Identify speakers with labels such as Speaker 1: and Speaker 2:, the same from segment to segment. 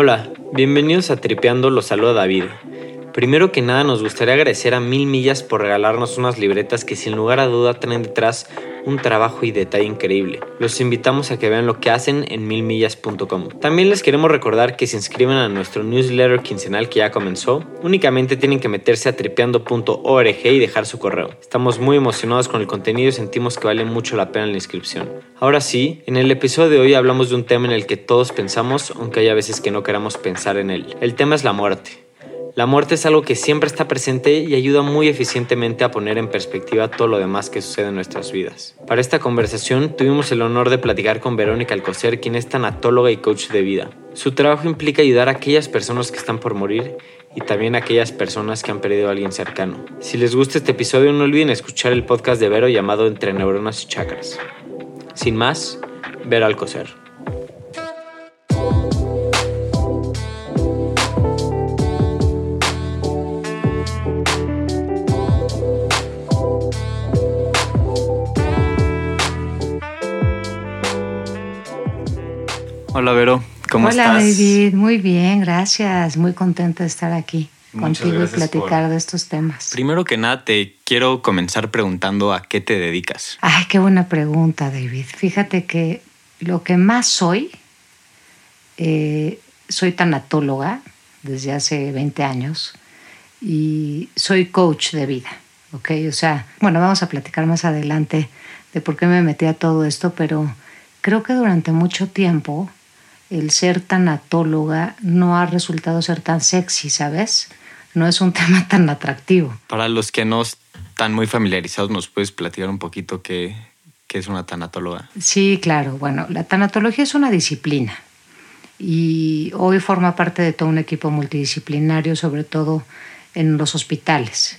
Speaker 1: Hola, bienvenidos a Tripeando, los saluda David. Primero que nada nos gustaría agradecer a Mil Millas por regalarnos unas libretas que sin lugar a duda traen detrás un trabajo y detalle increíble. Los invitamos a que vean lo que hacen en milmillas.com. También les queremos recordar que se inscriben a nuestro newsletter quincenal que ya comenzó. Únicamente tienen que meterse a tripeando.org y dejar su correo. Estamos muy emocionados con el contenido y sentimos que vale mucho la pena la inscripción. Ahora sí, en el episodio de hoy hablamos de un tema en el que todos pensamos, aunque haya veces que no queramos pensar en él. El tema es la muerte. La muerte es algo que siempre está presente y ayuda muy eficientemente a poner en perspectiva todo lo demás que sucede en nuestras vidas. Para esta conversación tuvimos el honor de platicar con Verónica Alcocer, quien es tanatóloga y coach de vida. Su trabajo implica ayudar a aquellas personas que están por morir y también a aquellas personas que han perdido a alguien cercano. Si les gusta este episodio no olviden escuchar el podcast de Vero llamado Entre Neuronas y Chakras. Sin más, Vero Alcocer. Hola Vero, ¿cómo
Speaker 2: Hola,
Speaker 1: estás?
Speaker 2: Hola David, muy bien, gracias. Muy contenta de estar aquí
Speaker 1: Muchas
Speaker 2: contigo y platicar
Speaker 1: por...
Speaker 2: de estos temas.
Speaker 1: Primero que nada, te quiero comenzar preguntando a qué te dedicas.
Speaker 2: Ay, qué buena pregunta, David. Fíjate que lo que más soy, eh, soy tanatóloga desde hace 20 años y soy coach de vida, ¿ok? O sea, bueno, vamos a platicar más adelante de por qué me metí a todo esto, pero creo que durante mucho tiempo el ser tanatóloga no ha resultado ser tan sexy, ¿sabes? No es un tema tan atractivo.
Speaker 1: Para los que no están muy familiarizados, ¿nos puedes platicar un poquito qué, qué es una tanatóloga?
Speaker 2: Sí, claro. Bueno, la tanatología es una disciplina y hoy forma parte de todo un equipo multidisciplinario, sobre todo en los hospitales.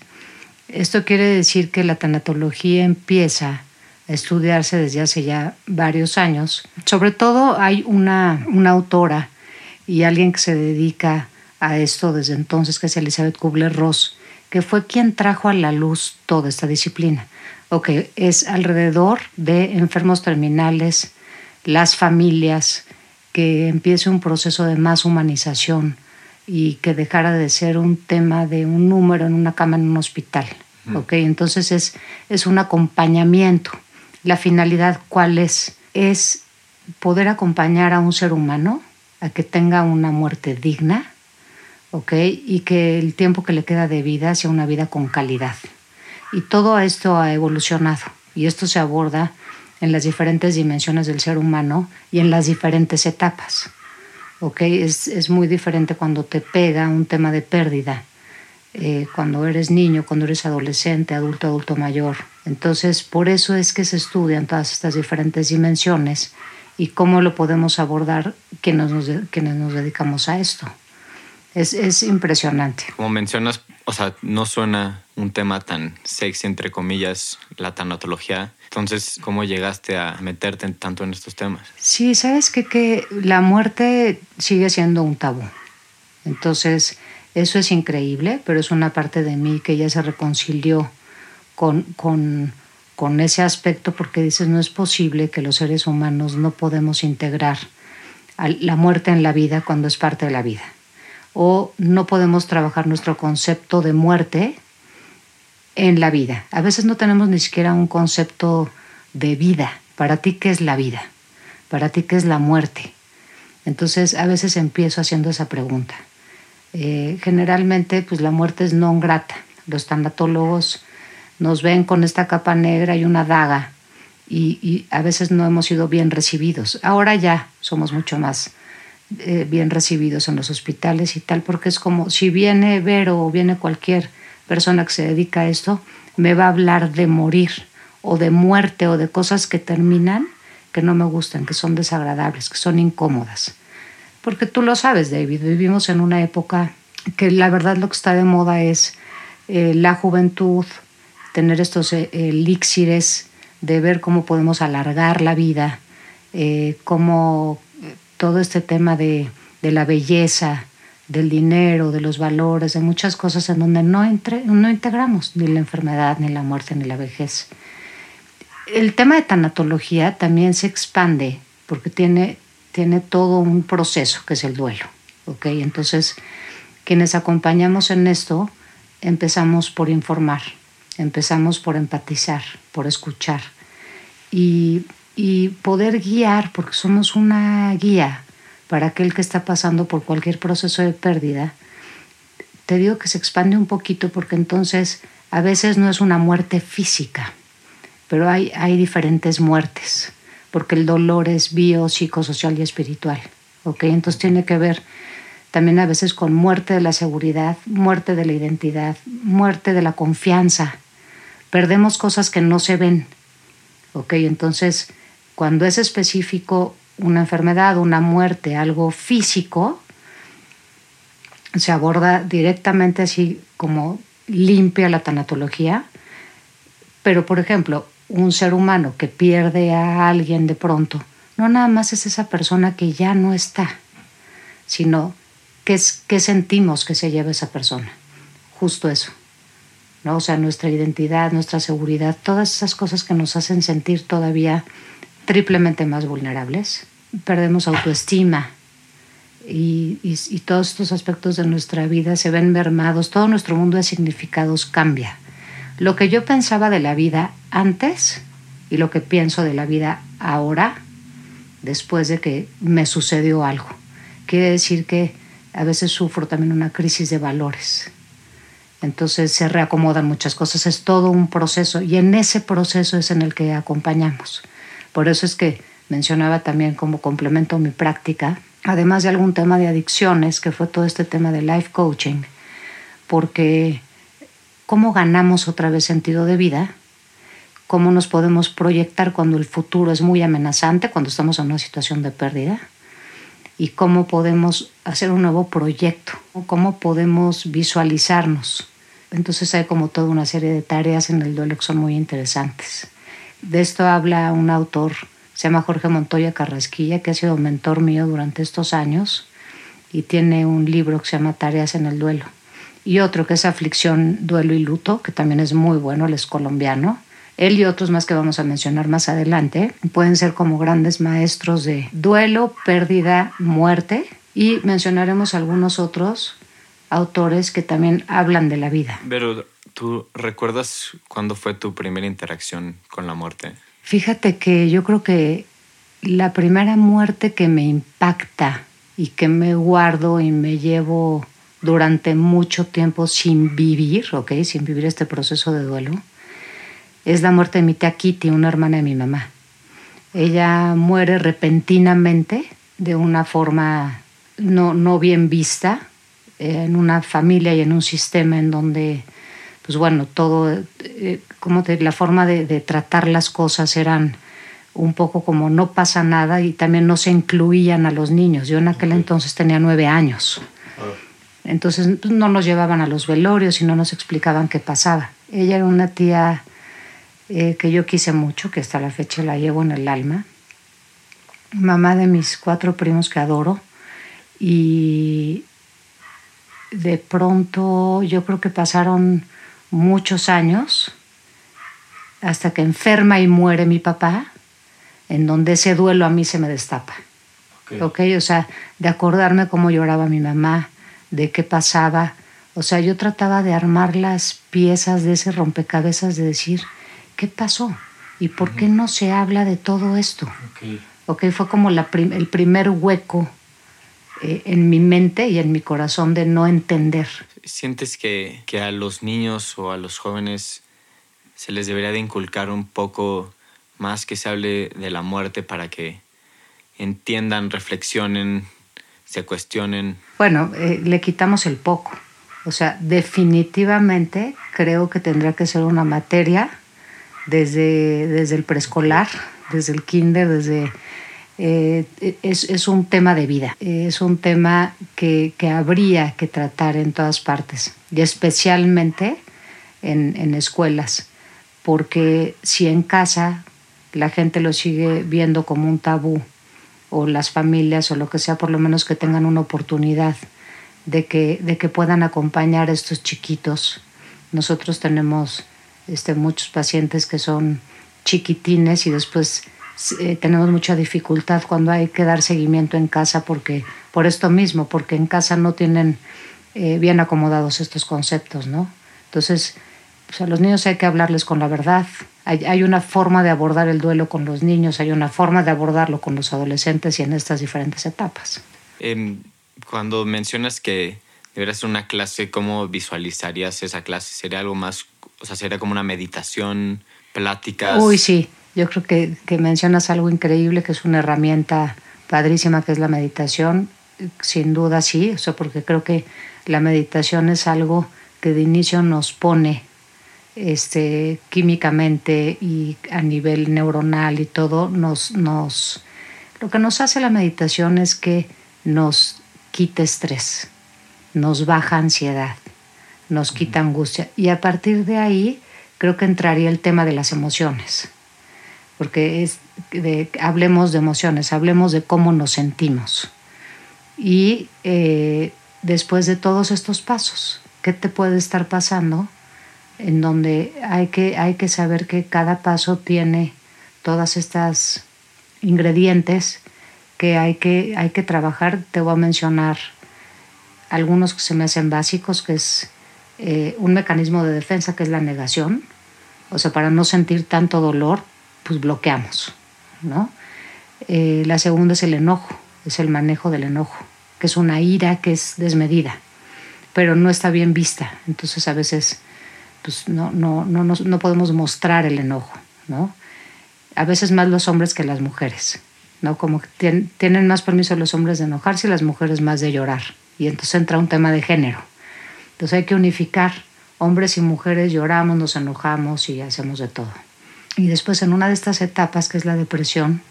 Speaker 2: Esto quiere decir que la tanatología empieza estudiarse desde hace ya varios años. Sobre todo hay una, una autora y alguien que se dedica a esto desde entonces, que es Elizabeth Kubler-Ross, que fue quien trajo a la luz toda esta disciplina. Ok, es alrededor de enfermos terminales, las familias, que empiece un proceso de más humanización y que dejara de ser un tema de un número en una cama en un hospital. Mm. Ok, entonces es, es un acompañamiento. La finalidad, ¿cuál es? Es poder acompañar a un ser humano a que tenga una muerte digna, ¿ok? Y que el tiempo que le queda de vida sea una vida con calidad. Y todo esto ha evolucionado y esto se aborda en las diferentes dimensiones del ser humano y en las diferentes etapas. ¿ok? Es, es muy diferente cuando te pega un tema de pérdida, eh, cuando eres niño, cuando eres adolescente, adulto, adulto mayor. Entonces, por eso es que se estudian todas estas diferentes dimensiones y cómo lo podemos abordar quienes nos, quienes nos dedicamos a esto. Es, es impresionante.
Speaker 1: Como mencionas, o sea, no suena un tema tan sexy, entre comillas, la tanatología. Entonces, ¿cómo llegaste a meterte tanto en estos temas?
Speaker 2: Sí, sabes que, que la muerte sigue siendo un tabú. Entonces, eso es increíble, pero es una parte de mí que ya se reconcilió con, con, con ese aspecto porque dices, no es posible que los seres humanos no podemos integrar la muerte en la vida cuando es parte de la vida. O no podemos trabajar nuestro concepto de muerte en la vida. A veces no tenemos ni siquiera un concepto de vida. Para ti, ¿qué es la vida? Para ti, ¿qué es la muerte? Entonces, a veces empiezo haciendo esa pregunta. Eh, generalmente, pues la muerte es no grata. Los tanatólogos nos ven con esta capa negra y una daga y, a veces no hemos sido bien recibidos. Ahora ya somos mucho más eh, bien recibidos en los hospitales y tal, porque es como si viene Vero o viene cualquier persona que se dedica a esto, me va a hablar de morir o de muerte o de cosas que terminan que no me gustan, que son desagradables, que son incómodas. Porque tú lo sabes, David, vivimos en una época que la verdad lo que está de moda es eh, la juventud, tener estos eh, elixires de ver cómo podemos alargar la vida, eh, cómo todo este tema de, de, la belleza, del dinero, de los valores, de muchas cosas en donde no, entre, no integramos ni la enfermedad, ni la muerte, ni la vejez. El tema de tanatología también se expande porque tiene, tiene todo un proceso que es el duelo. Entonces, quienes acompañamos en esto, empezamos por informar, empezamos por empatizar, por escuchar y, poder guiar, porque somos una guía para aquel que está pasando por cualquier proceso de pérdida. Te digo que se expande un poquito porque entonces a veces no es una muerte física, pero hay diferentes muertes, porque el dolor es bio, psicosocial y espiritual. ¿ok? Entonces tiene que ver también a veces con muerte de la seguridad, muerte de la identidad, muerte de la confianza. Perdemos cosas que no se ven. ¿Ok? Entonces, cuando es específico una enfermedad, una muerte, algo físico, se aborda directamente así como limpia la tanatología. Pero, por ejemplo, un ser humano que pierde a alguien de pronto, no nada más es esa persona que ya no está, sino ¿qué, sentimos que se lleva esa persona? Justo eso. ¿no? O sea, nuestra identidad, nuestra seguridad, todas esas cosas que nos hacen sentir todavía triplemente más vulnerables. Perdemos autoestima y, y, todos estos aspectos de nuestra vida se ven mermados, todo nuestro mundo de significados cambia. Lo que yo pensaba de la vida antes y lo que pienso de la vida ahora, después de que me sucedió algo. Quiere decir que a veces sufro también una crisis de valores. Entonces se reacomodan muchas cosas, es todo un proceso y en ese proceso es en el que acompañamos. Por eso es que mencionaba también como complemento mi práctica, además de algún tema de adicciones, que fue todo este tema de life coaching, porque cómo ganamos otra vez sentido de vida, cómo nos podemos proyectar cuando el futuro es muy amenazante, cuando estamos en una situación de pérdida, y cómo podemos hacer un nuevo proyecto, cómo podemos visualizarnos. Entonces hay como toda una serie de tareas en el duelo que son muy interesantes. De esto habla un autor, se llama Jorge Montoya Carrasquilla, que ha sido mentor mío durante estos años y tiene un libro que se llama Tareas en el duelo. Y otro que es Aflicción, Duelo y Luto, que también es muy bueno, él es colombiano él y otros más que vamos a mencionar más adelante pueden ser como grandes maestros de duelo, pérdida, muerte y mencionaremos algunos otros autores que también hablan de la vida.
Speaker 1: Pero ¿tú recuerdas cuándo fue tu primera interacción con la muerte?
Speaker 2: Fíjate que yo creo que la primera muerte que me impacta y que me guardo y me llevo durante mucho tiempo sin vivir, ¿ok? Sin vivir este proceso de duelo, es la muerte de mi tía Kitty, una hermana de mi mamá. Ella muere repentinamente de una forma no, no bien vista en una familia y en un sistema en donde, pues bueno, todo, eh, como la forma de, tratar las cosas eran un poco como no pasa nada y también no se incluían a los niños. Yo en aquel entonces tenía nueve años. Entonces pues, no nos llevaban a los velorios y no nos explicaban qué pasaba. Ella era una tía eh, que yo quise mucho, que hasta la fecha la llevo en el alma. Mamá de mis cuatro primos que adoro. Y de pronto yo creo que pasaron muchos años hasta que enferma y muere mi papá, en donde ese duelo a mí se me destapa. Okay. O sea, de acordarme cómo lloraba mi mamá, de qué pasaba. O sea, yo trataba de armar las piezas de ese rompecabezas, de decir, ¿qué pasó? ¿Y por qué no se habla de todo esto? Ok, fue como la el primer hueco eh, en mi mente y en mi corazón de no entender.
Speaker 1: ¿Sientes que, que a los niños o a los jóvenes se les debería de inculcar un poco más que se hable de la muerte para que entiendan, reflexionen, se cuestionen?
Speaker 2: Bueno, eh, le quitamos el poco. O sea, definitivamente creo que tendría que ser una materia desde, desde el preescolar, desde el kinder, desde... Eh, es, es, un tema de vida, es un tema que, que, habría que tratar en todas partes y especialmente en, en escuelas, porque si en casa la gente lo sigue viendo como un tabú o las familias o lo que sea, por lo menos que tengan una oportunidad de que, de que puedan acompañar a estos chiquitos. Nosotros tenemos este, muchos pacientes que son chiquitines y después eh, tenemos mucha dificultad cuando hay que dar seguimiento en casa porque por esto mismo, porque en casa no tienen eh, bien acomodados estos conceptos, ¿no? Entonces, pues a los niños hay que hablarles con la verdad. Hay, hay, una forma de abordar el duelo con los niños, hay una forma de abordarlo con los adolescentes y en estas diferentes etapas.
Speaker 1: Eh, cuando mencionas que debería ser una clase, ¿cómo visualizarías esa clase? ¿Sería algo más, o sea, sería como una meditación, pláticas?
Speaker 2: Uy, sí, yo creo que, que mencionas algo increíble, que es una herramienta padrísima, que es la meditación. Sin duda sí, o sea, porque creo que la meditación es algo que de inicio nos pone este, químicamente y a nivel neuronal y todo, nos, nos, lo que nos hace la meditación es que nos quita estrés, nos baja ansiedad, nos quita angustia. Y a partir de ahí creo que entraría el tema de las emociones, porque es de, hablemos de emociones, hablemos de cómo nos sentimos. Y eh, después de todos estos pasos, ¿qué te puede estar pasando? En donde hay que, hay que saber que cada paso tiene todas estas ingredientes que hay que, hay que trabajar. Te voy a mencionar algunos que se me hacen básicos, que es eh, un mecanismo de defensa, que es la negación. O sea, para no sentir tanto dolor, pues bloqueamos, ¿no? Eh, la segunda es el enojo, es el manejo del enojo, que es una ira que es desmedida, pero no está bien vista. Entonces a veces pues no, no, no, no, podemos mostrar el enojo, ¿no? A veces más los hombres que las mujeres. ¿no? Como que tienen más permiso los hombres de enojarse y las mujeres más de llorar. Y entonces entra un tema de género. Entonces hay que unificar. Hombres y mujeres lloramos, nos enojamos y hacemos de todo. Y después en una de estas etapas, que es la depresión,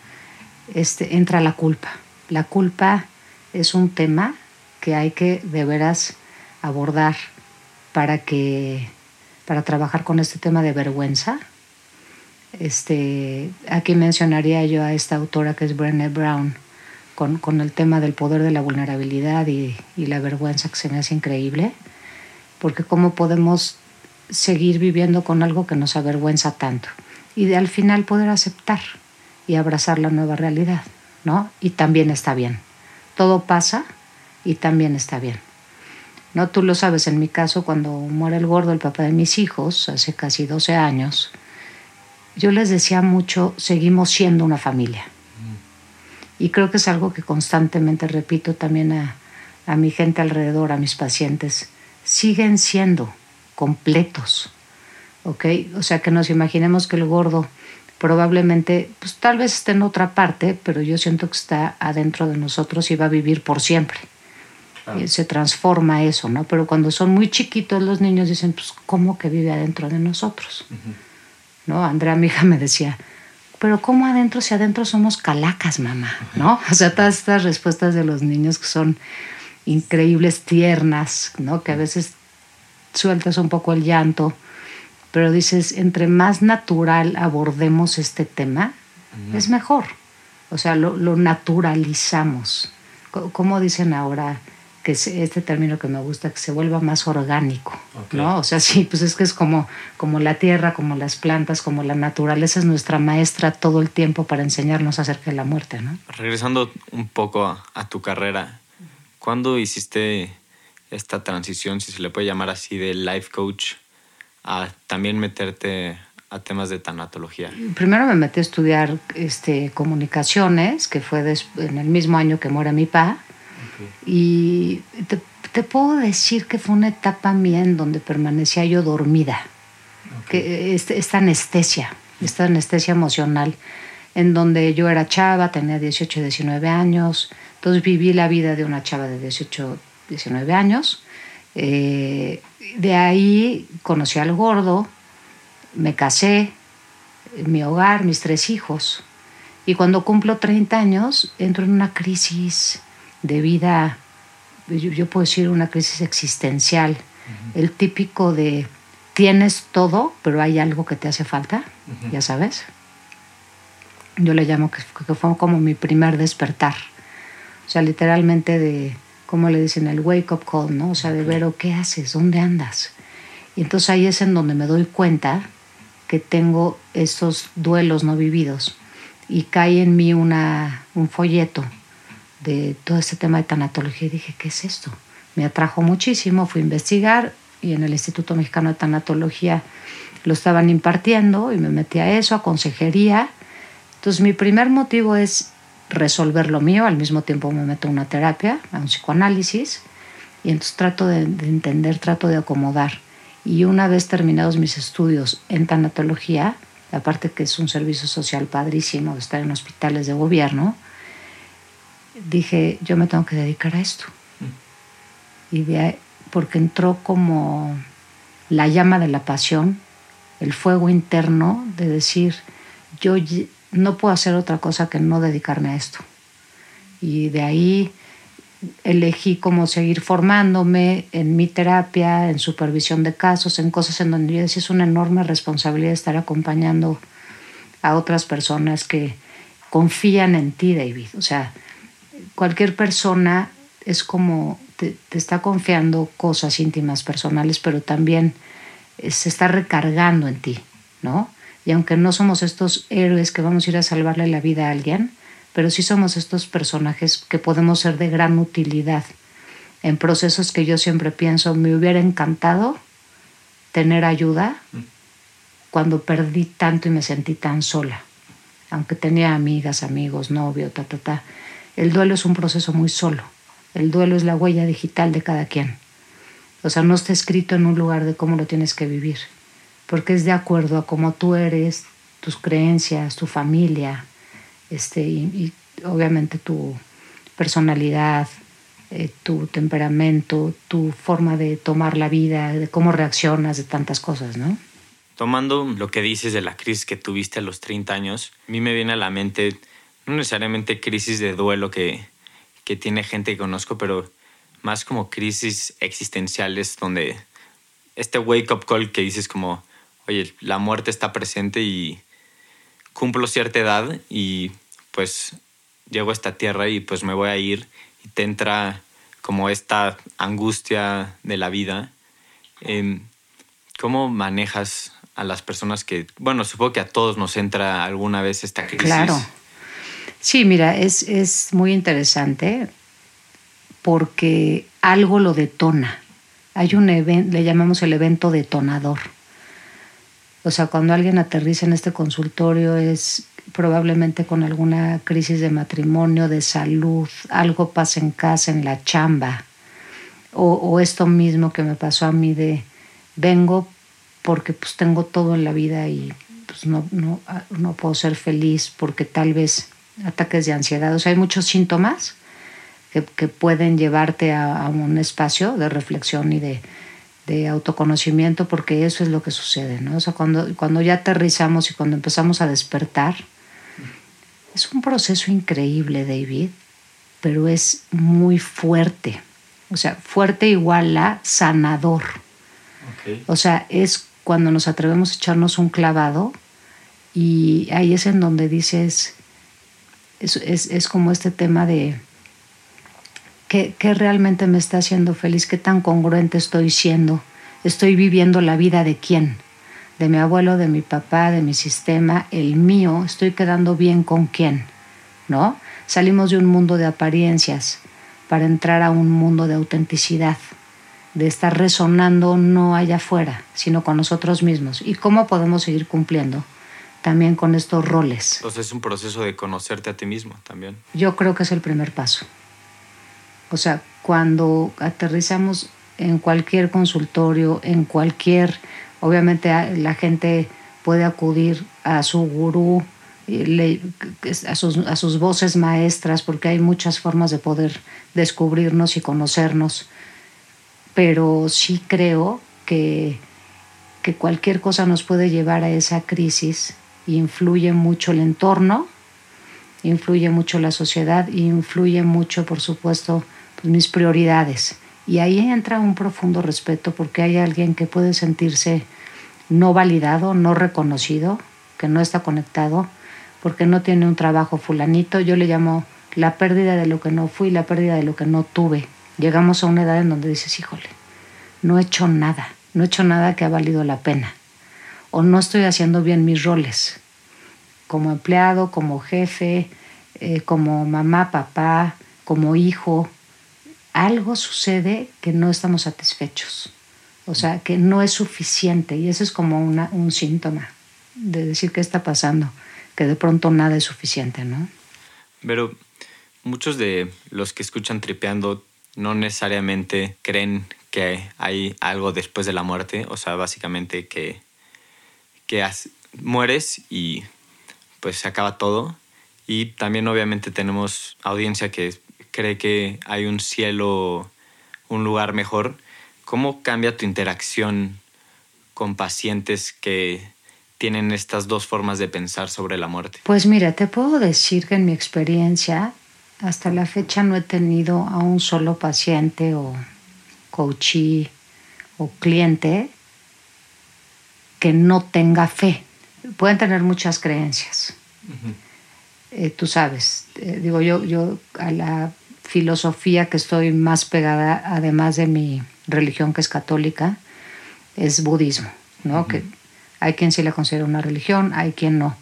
Speaker 2: este, entra la culpa. La culpa es un tema que hay que de veras abordar para que para trabajar con este tema de vergüenza, este, aquí mencionaría yo a esta autora que es Brené Brown, con, con el tema del poder de la vulnerabilidad y, y, la vergüenza que se me hace increíble, porque cómo podemos seguir viviendo con algo que nos avergüenza tanto y de, al final poder aceptar y abrazar la nueva realidad, ¿no? Y también está bien. Todo pasa y también está bien. ¿No? Tú lo sabes, en mi caso, cuando muere el gordo, el papá de mis hijos, hace casi 12 años, yo les decía mucho, seguimos siendo una familia. Y creo que es algo que constantemente repito también a, a mi gente alrededor, a mis pacientes. Siguen siendo completos. ¿Ok? O sea, que nos imaginemos que el gordo probablemente, pues tal vez esté en otra parte, pero yo siento que está adentro de nosotros y va a vivir por siempre. Se transforma eso, ¿no? Pero cuando son muy chiquitos los niños dicen, pues, ¿cómo que vive adentro de nosotros? ¿no? Andrea, mi hija, me decía, pero ¿cómo adentro si adentro somos calacas, mamá? ¿No? O sea, todas estas respuestas de los niños que son increíbles, tiernas, ¿no? Que a veces sueltas un poco el llanto, pero dices, entre más natural abordemos este tema, es mejor. O sea, lo, lo naturalizamos. ¿Cómo dicen ahora? Que es este término que me gusta, que se vuelva más orgánico, okay. ¿no? O sea, sí, pues es que es como, como la tierra, como las plantas, como la naturaleza es nuestra maestra todo el tiempo para enseñarnos acerca de la muerte, ¿no?
Speaker 1: Regresando un poco a, a tu carrera, ¿cuándo hiciste esta transición, si se le puede llamar así, de life coach a también meterte a temas de tanatología?
Speaker 2: Primero me metí a estudiar este, comunicaciones, que fue en el mismo año que muere mi papá. Y te, te, puedo decir que fue una etapa mía en donde permanecía yo dormida. Okay. Que este, esta anestesia, esta anestesia emocional, en donde yo era chava, tenía 18, 19 años, entonces viví la vida de una chava de 18, 19 años. Eh, de ahí conocí al gordo, me casé, mi hogar, mis tres hijos. Y cuando cumplo 30 años, entro en una crisis de vida, yo, yo puedo decir una crisis existencial, uh -huh. el típico de tienes todo, pero hay algo que te hace falta, uh -huh. ya sabes. Yo le llamo que, que, fue como mi primer despertar. O sea, literalmente de, como le dicen, el wake up call, ¿no? O sea, de ver, ¿qué haces? ¿Dónde andas? Y entonces ahí es en donde me doy cuenta que tengo estos duelos no vividos y cae en mí una, un folleto de todo este tema de tanatología y dije, ¿qué es esto? Me atrajo muchísimo, fui a investigar y en el Instituto Mexicano de Tanatología lo estaban impartiendo y me metí a eso, a consejería. Entonces mi primer motivo es resolver lo mío, al mismo tiempo me meto a una terapia, a un psicoanálisis y entonces trato de, de entender, trato de acomodar. Y una vez terminados mis estudios en tanatología, aparte que es un servicio social padrísimo de estar en hospitales de gobierno, dije, yo me tengo que dedicar a esto. Y de porque entró como la llama de la pasión, el fuego interno de decir, yo no puedo hacer otra cosa que no dedicarme a esto. Y de ahí elegí cómo seguir formándome en mi terapia, en supervisión de casos, en cosas en donde yo decía es una enorme responsabilidad estar acompañando a otras personas que confían en ti, David. O sea, cualquier persona es como te, está confiando cosas íntimas, personales, pero también eh, se está recargando en ti, ¿no? Y aunque no somos estos héroes que vamos a ir a salvarle la vida a alguien, pero sí somos estos personajes que podemos ser de gran utilidad en procesos que yo siempre pienso, me hubiera encantado tener ayuda cuando perdí tanto y me sentí tan sola, aunque tenía amigas, amigos, novio, ta, ta, ta. El duelo es un proceso muy solo. El duelo es la huella digital de cada quien. O sea, no está escrito en un lugar de cómo lo tienes que vivir, porque es de acuerdo a cómo tú eres, tus creencias, tu familia, este, y, obviamente tu personalidad, eh, tu temperamento, tu forma de tomar la vida, de cómo reaccionas, de tantas cosas, ¿no?
Speaker 1: Tomando lo que dices de la crisis que tuviste a los 30 años, a mí me viene a la mente no necesariamente crisis de duelo que, que tiene gente que conozco, pero más como crisis existenciales donde este wake up call que dices como, oye, la muerte está presente y cumplo cierta edad y pues llego a esta tierra y pues me voy a ir y te entra como esta angustia de la vida. Em, ¿Cómo manejas a las personas que, bueno, supongo que a todos nos entra alguna vez esta crisis?
Speaker 2: Claro. Sí, mira, es, es muy interesante porque algo lo detona. Hay un evento, le llamamos el evento detonador. O sea, cuando alguien aterriza en este consultorio es probablemente con alguna crisis de matrimonio, de salud, algo pasa en casa, en la chamba, o, esto mismo que me pasó a mí de vengo porque pues tengo todo en la vida y pues no, no, no puedo ser feliz porque tal vez ataques de ansiedad, o sea, hay muchos síntomas que, que pueden llevarte a, a un espacio de reflexión y de, de autoconocimiento porque eso es lo que sucede, ¿no? O sea, cuando, cuando ya aterrizamos y cuando empezamos a despertar, es un proceso increíble, David, pero es muy fuerte. O sea, fuerte igual a sanador. O sea, es cuando nos atrevemos a echarnos un clavado y ahí es en donde dices, es, es, es como este tema de ¿Qué, realmente me está haciendo feliz? ¿Qué tan congruente estoy siendo? ¿Estoy viviendo la vida de quién? De mi abuelo, de mi papá, de mi sistema, el mío. ¿Estoy quedando bien con quién? ¿No? Salimos de un mundo de apariencias para entrar a un mundo de autenticidad, de estar resonando no allá afuera, sino con nosotros mismos. ¿Y cómo podemos seguir cumpliendo? También con estos roles.
Speaker 1: Entonces es un proceso de conocerte a ti mismo también.
Speaker 2: Yo creo que es el primer paso. O sea, cuando aterrizamos en cualquier consultorio, en cualquier, obviamente la gente puede acudir a su gurú, a sus, a sus voces maestras, porque hay muchas formas de poder descubrirnos y conocernos, pero sí creo que, que cualquier cosa nos puede llevar a esa crisis, influye mucho el entorno, influye mucho la sociedad, influye mucho, por supuesto, pues, mis prioridades. Y ahí entra un profundo respeto porque hay alguien que puede sentirse no validado, no reconocido, que no está conectado, porque no tiene un trabajo fulanito. Yo le llamo la pérdida de lo que no fui, la pérdida de lo que no tuve. Llegamos a una edad en donde dices, híjole, no he hecho nada, no he hecho nada que ha valido la pena, o no estoy haciendo bien mis roles. como empleado, como jefe, eh, como mamá, papá, como hijo, algo sucede que no estamos satisfechos. O sea, que no es suficiente. Y eso es como una, un síntoma de decir qué está pasando, que de pronto nada es suficiente, ¿no?
Speaker 1: Pero muchos de los que escuchan tripeando no necesariamente creen que hay algo después de la muerte, o sea, básicamente que, que mueres y pues se acaba todo. Y también obviamente tenemos audiencia que cree que hay un cielo, un lugar mejor. ¿Cómo cambia tu interacción con pacientes que tienen estas dos formas de pensar sobre la muerte?
Speaker 2: Pues mira, te puedo decir que en mi experiencia, hasta la fecha no he tenido a un solo paciente o coachee o cliente que no tenga fe. Pueden tener muchas creencias. Eh, tú sabes, eh, digo yo, yo a la filosofía que estoy más pegada, además de mi religión que es católica, es budismo, ¿no? Que hay quien sí la considera una religión, hay quien no.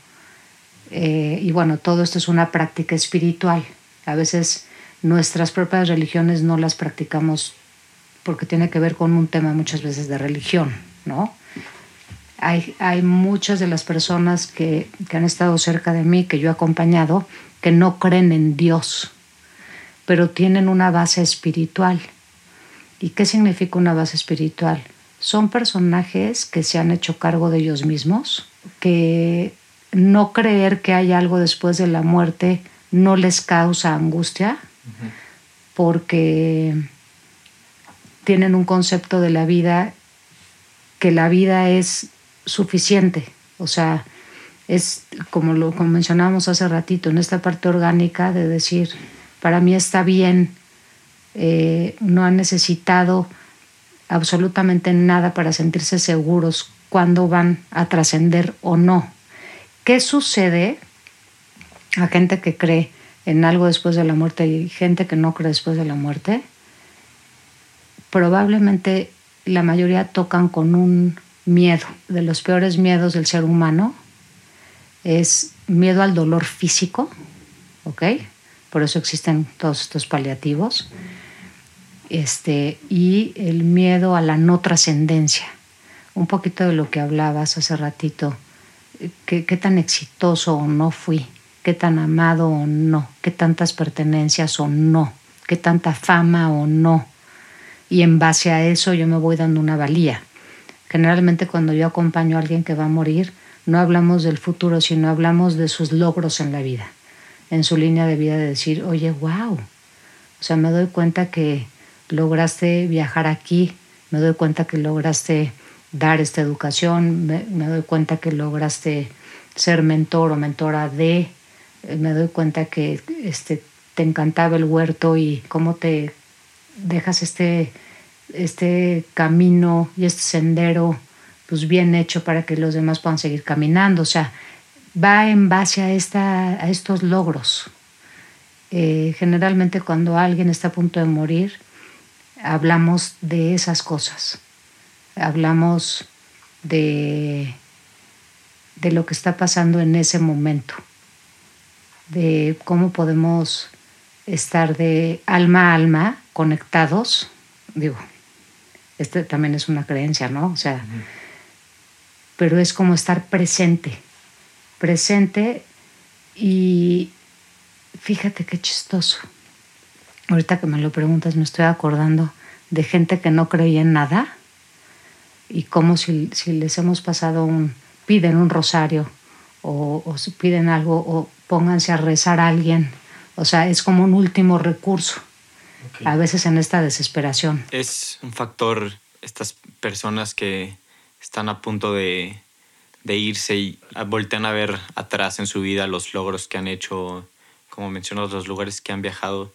Speaker 2: Eh, y bueno, todo esto es una práctica espiritual. A veces nuestras propias religiones no las practicamos porque tiene que ver con un tema muchas veces de religión, ¿no? Hay, hay muchas de las personas que, que han estado cerca de mí, que yo he acompañado, que no creen en Dios, pero tienen una base espiritual. ¿Y qué significa una base espiritual? Son personajes que se han hecho cargo de ellos mismos, que no creer que hay algo después de la muerte no les causa angustia, porque tienen un concepto de la vida que la vida es suficiente, o sea, es como lo mencionábamos hace ratito, en esta parte orgánica de decir, para mí está bien, eh, no han necesitado absolutamente nada para sentirse seguros cuando van a trascender o no. ¿Qué sucede a gente que cree en algo después de la muerte y gente que no cree después de la muerte? Probablemente la mayoría tocan con un miedo, de los peores miedos del ser humano, es miedo al dolor físico, ¿ok? Por eso existen todos estos paliativos este, y el miedo a la no trascendencia. Un poquito de lo que hablabas hace ratito, qué, qué tan exitoso o no fui, qué tan amado o no, qué tantas pertenencias o no, qué tanta fama o no. Y en base a eso yo me voy dando una valía. Generalmente cuando yo acompaño a alguien que va a morir, no hablamos del futuro, sino hablamos de sus logros en la vida, en su línea de vida de decir, oye, wow. O sea, me doy cuenta que lograste viajar aquí, me doy cuenta que lograste dar esta educación, me, doy cuenta que lograste ser mentor o mentora de, eh, me doy cuenta que este, te encantaba el huerto y cómo te dejas este, este camino y este sendero pues bien hecho para que los demás puedan seguir caminando. O sea, va en base a, esta, a estos logros. Eh, generalmente cuando alguien está a punto de morir, hablamos de esas cosas, hablamos de, de lo que está pasando en ese momento, de cómo podemos estar de alma a alma conectados, digo, este también es una creencia, ¿no? O sea, pero es como estar presente, presente y fíjate qué chistoso ahorita que me lo preguntas, me estoy acordando de gente que no creía en nada y como si, les hemos pasado un, piden un rosario o, o piden algo o pónganse a rezar a alguien. O sea, es como un último recurso, a veces en esta desesperación.
Speaker 1: Es un factor estas personas que están a punto de, de irse y voltean a ver atrás en su vida los logros que han hecho, como mencionas, los lugares que han viajado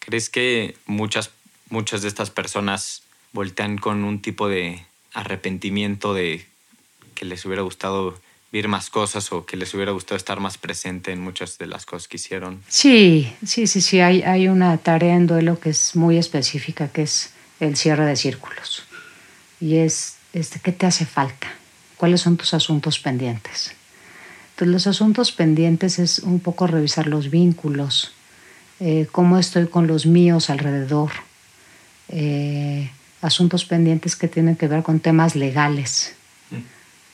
Speaker 1: ¿Crees que muchas, muchas de estas personas voltean con un tipo de arrepentimiento de que les hubiera gustado ver más cosas o que les hubiera gustado estar más presente en muchas de las cosas que hicieron?
Speaker 2: Sí, sí, sí, sí. Hay, hay una tarea en duelo que es muy específica, que es el cierre de círculos. Y es, este, ¿qué te hace falta? ¿Cuáles son tus asuntos pendientes? Entonces, los asuntos pendientes es un poco revisar los vínculos, eh, cómo estoy con los míos alrededor, eh, asuntos pendientes que tienen que ver con temas legales.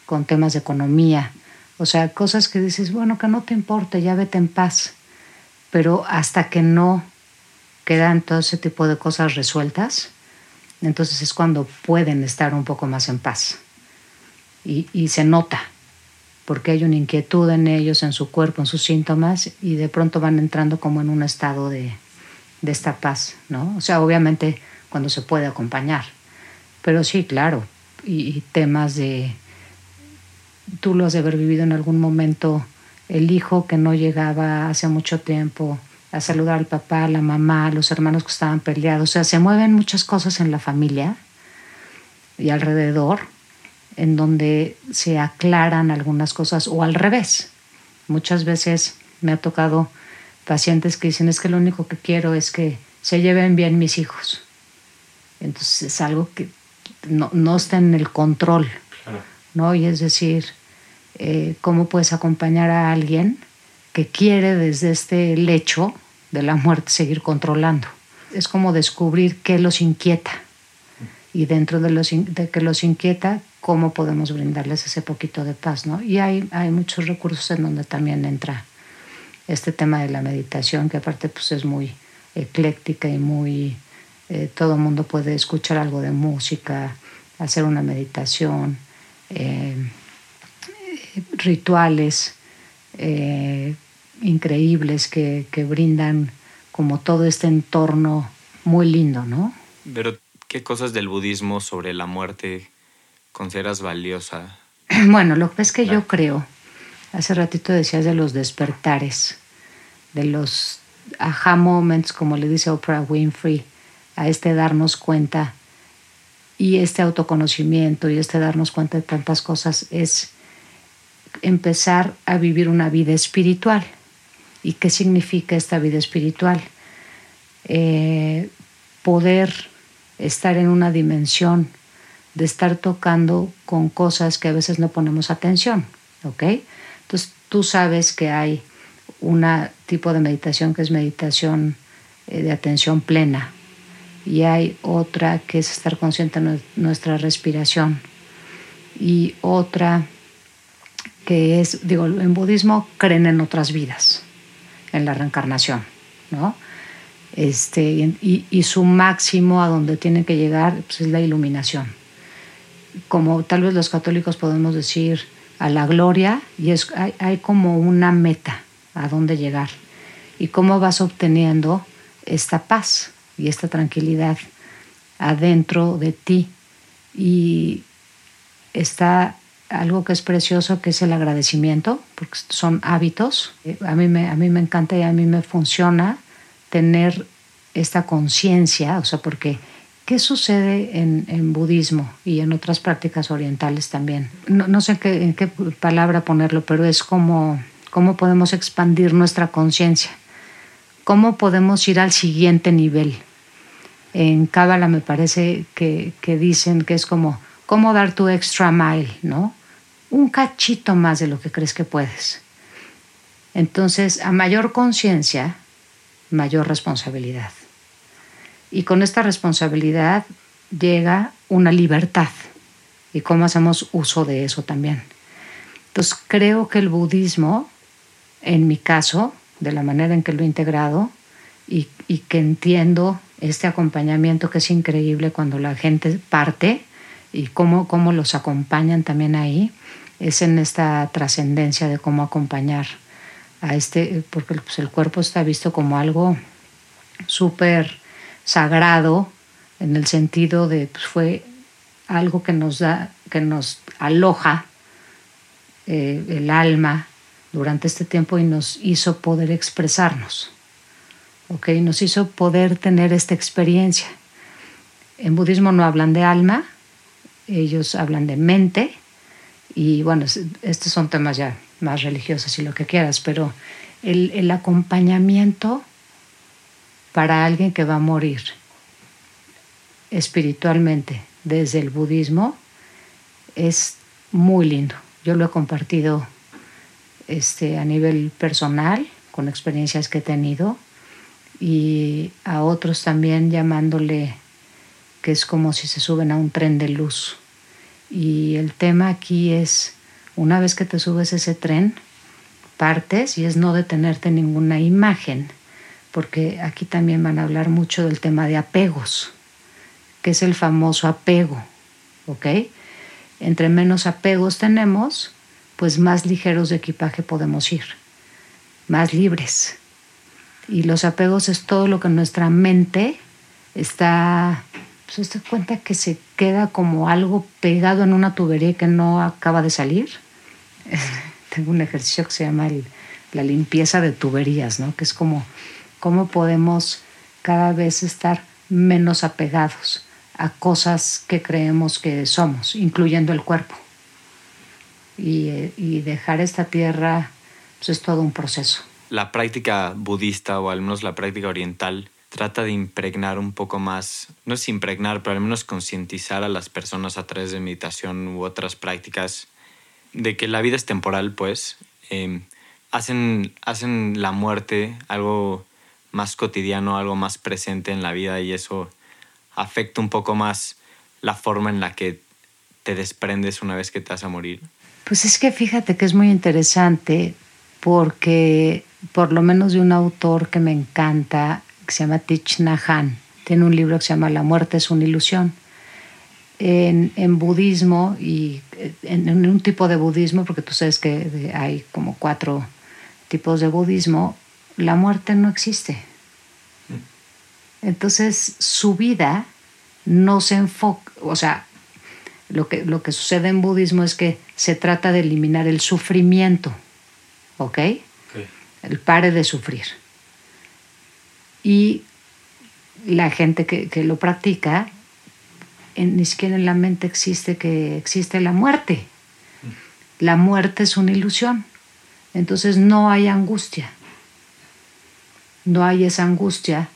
Speaker 2: Con temas de economía, o sea, cosas que dices, bueno, que no te importe, ya vete en paz, pero hasta que no quedan todo ese tipo de cosas resueltas, entonces es cuando pueden estar un poco más en paz. Y, y se nota, porque hay una inquietud en ellos, en su cuerpo, en sus síntomas, y de pronto van entrando como en un estado de, de esta paz, ¿no? O sea, obviamente cuando se puede acompañar, pero sí, claro, y, temas de, tú lo has de haber vivido en algún momento, el hijo que no llegaba hace mucho tiempo a saludar al papá, a la mamá, a los hermanos que estaban peleados, o sea, se mueven muchas cosas en la familia y alrededor en donde se aclaran algunas cosas o al revés. Muchas veces me ha tocado pacientes que dicen es que lo único que quiero es que se lleven bien mis hijos. Entonces es algo que no, no está en el control, ¿no? Y es decir, eh, ¿cómo puedes acompañar a alguien que quiere desde este lecho de la muerte seguir controlando? Es como descubrir qué los inquieta y dentro de, los, de que los inquieta, cómo podemos brindarles ese poquito de paz, ¿no? Y hay, hay muchos recursos en donde también entra este tema de la meditación, que aparte pues es muy ecléctica y muy... Eh, todo el mundo puede escuchar algo de música, hacer una meditación, eh, rituales eh, increíbles que, que brindan como todo este entorno muy lindo, ¿no?
Speaker 1: Pero, ¿qué cosas del budismo sobre la muerte consideras valiosa?
Speaker 2: Bueno, lo que es que yo creo, hace ratito decías de los despertares, de los aha moments, como le dice Oprah Winfrey, a este darnos cuenta y este autoconocimiento y este darnos cuenta de tantas cosas es empezar a vivir una vida espiritual. ¿Y qué significa esta vida espiritual? Eh, poder estar en una dimensión de estar tocando con cosas que a veces no ponemos atención, ¿ok? Entonces tú sabes que hay un tipo de meditación que es meditación eh, de atención plena y hay otra que es estar consciente de nuestra respiración y otra que es, digo, en budismo creen en otras vidas, en la reencarnación, ¿no? Este, y, su máximo a donde tiene que llegar pues, es la iluminación como tal vez los católicos podemos decir, a la gloria y es, hay, como una meta a dónde llegar y cómo vas obteniendo esta paz y esta tranquilidad adentro de ti. Y está algo que es precioso, que es el agradecimiento, porque son hábitos. A mí me, a mí me encanta y a mí me funciona tener esta conciencia, o sea, porque ¿Qué sucede en, budismo y en otras prácticas orientales también? No, sé en qué, palabra ponerlo, pero es como cómo podemos expandir nuestra conciencia, cómo podemos ir al siguiente nivel. En Cábala me parece que, que, dicen que es como cómo dar tu extra mile, ¿no? Un cachito más de lo que crees que puedes. Entonces, a mayor conciencia, mayor responsabilidad. Y con esta responsabilidad llega una libertad y cómo hacemos uso de eso también. Entonces creo que el budismo, en mi caso, de la manera en que lo he integrado y, que entiendo este acompañamiento que es increíble cuando la gente parte y cómo, cómo los acompañan también ahí, es en esta trascendencia de cómo acompañar a este, porque pues, el cuerpo está visto como algo súper sagrado en el sentido de pues, fue algo que nos da, que nos aloja eh, el alma durante este tiempo y nos hizo poder expresarnos, ¿ok? Nos hizo poder tener esta experiencia. En budismo no hablan de alma, ellos hablan de mente y bueno, estos son temas ya más religiosos y lo que quieras, pero el, el acompañamiento para alguien que va a morir espiritualmente desde el budismo es muy lindo. Yo lo he compartido este, a nivel personal, con experiencias que he tenido, y a otros también llamándole que es como si se suben a un tren de luz. Y el tema aquí es, una vez que te subes ese tren, partes y es no detenerte en ninguna imagen, porque aquí también van a hablar mucho del tema de apegos, que es el famoso apego, ¿ok? Entre menos apegos tenemos, pues más ligeros de equipaje podemos ir, más libres. Y los apegos es todo lo que nuestra mente está, pues se cuenta que se queda como algo pegado en una tubería que no acaba de salir. Tengo un ejercicio que se llama la limpieza de tuberías, ¿no? Que es como cómo podemos cada vez estar menos apegados a cosas que creemos que somos, incluyendo el cuerpo. Y, y dejar esta tierra pues es todo un proceso
Speaker 1: la práctica budista o al menos la práctica oriental trata de impregnar un poco más, no es impregnar, pero al menos concientizar a las personas a través de meditación u otras prácticas de que la vida es temporal, pues. Em, hacen, hacen la muerte algo más cotidiano, algo más presente en la vida y eso afecta un poco más la forma en la que te desprendes una vez que te vas a morir.
Speaker 2: Pues es que fíjate que es muy interesante porque por lo menos de un autor que me encanta, que se llama Thich Nhat Hanh. Tiene un libro que se llama La muerte es una ilusión. En, en budismo y en, en, un tipo de budismo, porque tú sabes que hay como cuatro tipos de budismo, la muerte no existe. Entonces su vida no se enfoca, o sea, lo que, lo que sucede en budismo es que se trata de eliminar el sufrimiento, ¿ok? el pare de sufrir. Y la gente que, lo practica, ni siquiera en la mente existe que existe la muerte. La muerte es una ilusión. Entonces no hay angustia. No hay esa angustia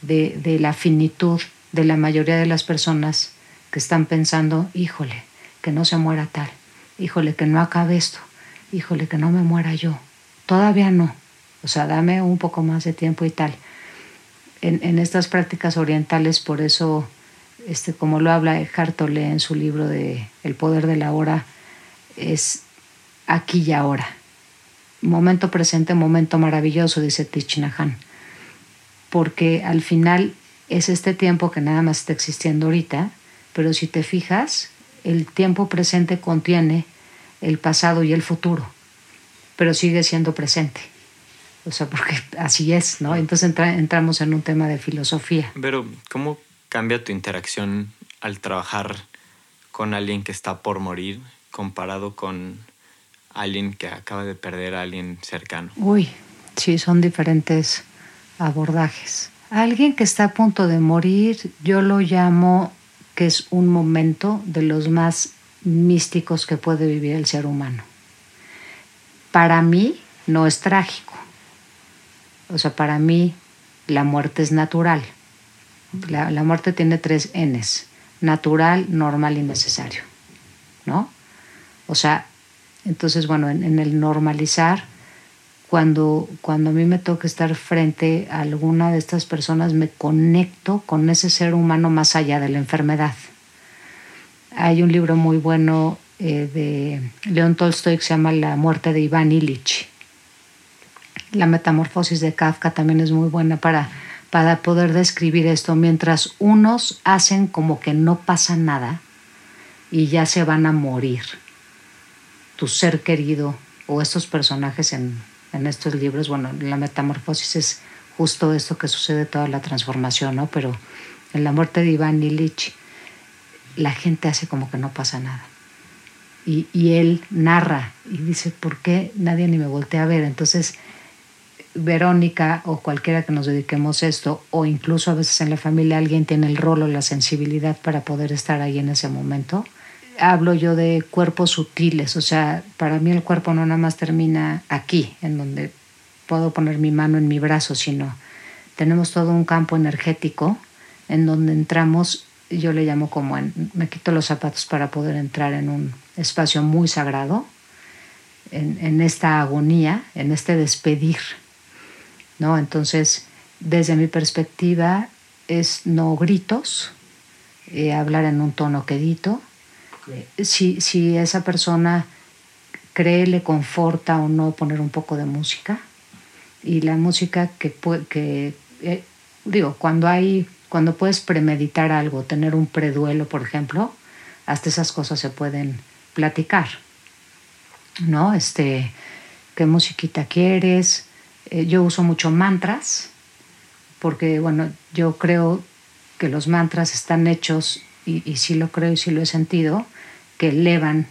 Speaker 2: de, de la finitud de la mayoría de las personas que están pensando, híjole, que no se muera tal, híjole, que no acabe esto, híjole, que no me muera yo. Todavía no. O sea, dame un poco más de tiempo y tal. En, estas prácticas orientales, por eso, este, como lo habla Hartole en su libro de El poder de la hora, es aquí y ahora. Momento presente, momento maravilloso, dice Thich Porque al final es este tiempo que nada más está existiendo ahorita, pero si te fijas, el tiempo presente contiene el pasado y el futuro, pero sigue siendo presente. O sea, porque así es, ¿no? Entonces entramos en un tema de filosofía.
Speaker 1: Pero, ¿cómo cambia tu interacción al trabajar con alguien que está por morir comparado con alguien que acaba de perder a alguien cercano?
Speaker 2: Uy, sí, son diferentes abordajes. Alguien que está a punto de morir, yo lo llamo que es un momento de los más místicos que puede vivir el ser humano. Para mí no es trágico o sea, para mí la muerte es natural. La, muerte tiene tres Ns, natural, normal y necesario, ¿no? O sea, entonces, bueno, en, el normalizar, cuando, cuando a mí me toca estar frente a alguna de estas personas, me conecto con ese ser humano más allá de la enfermedad. Hay un libro muy bueno eh, de León Tolstoy que se llama La muerte de Iván Illich la metamorfosis de Kafka también es muy buena para, para poder describir esto. Mientras unos hacen como que no pasa nada y ya se van a morir, tu ser querido o estos personajes en, en estos libros, bueno, la metamorfosis es justo esto que sucede toda la transformación, ¿no? Pero en la muerte de Iván Illich, la gente hace como que no pasa nada. Y, y, él narra y dice, ¿por qué nadie ni me voltea a ver? Entonces, Verónica o cualquiera que nos dediquemos a esto, o incluso a veces en la familia alguien tiene el rol o la sensibilidad para poder estar ahí en ese momento. Hablo yo de cuerpos sutiles, o sea, para mí el cuerpo no nada más termina aquí, en donde puedo poner mi mano en mi brazo, sino tenemos todo un campo energético en donde entramos, yo le llamo como en, me quito los zapatos para poder entrar en un espacio muy sagrado en, esta agonía, en este despedir. ¿No? Entonces, desde mi perspectiva, es no gritos, eh, hablar en un tono quedito. Si, si esa persona cree, le conforta o no poner un poco de música. Y la música que, que eh, digo, cuando hay, cuando puedes premeditar algo, tener un preduelo, por ejemplo, hasta esas cosas se pueden platicar. ¿No? Este, ¿qué musiquita quieres? Eh, yo uso mucho mantras, porque, bueno, yo creo que los mantras están hechos, y, y sí lo creo y sí lo he sentido, que elevan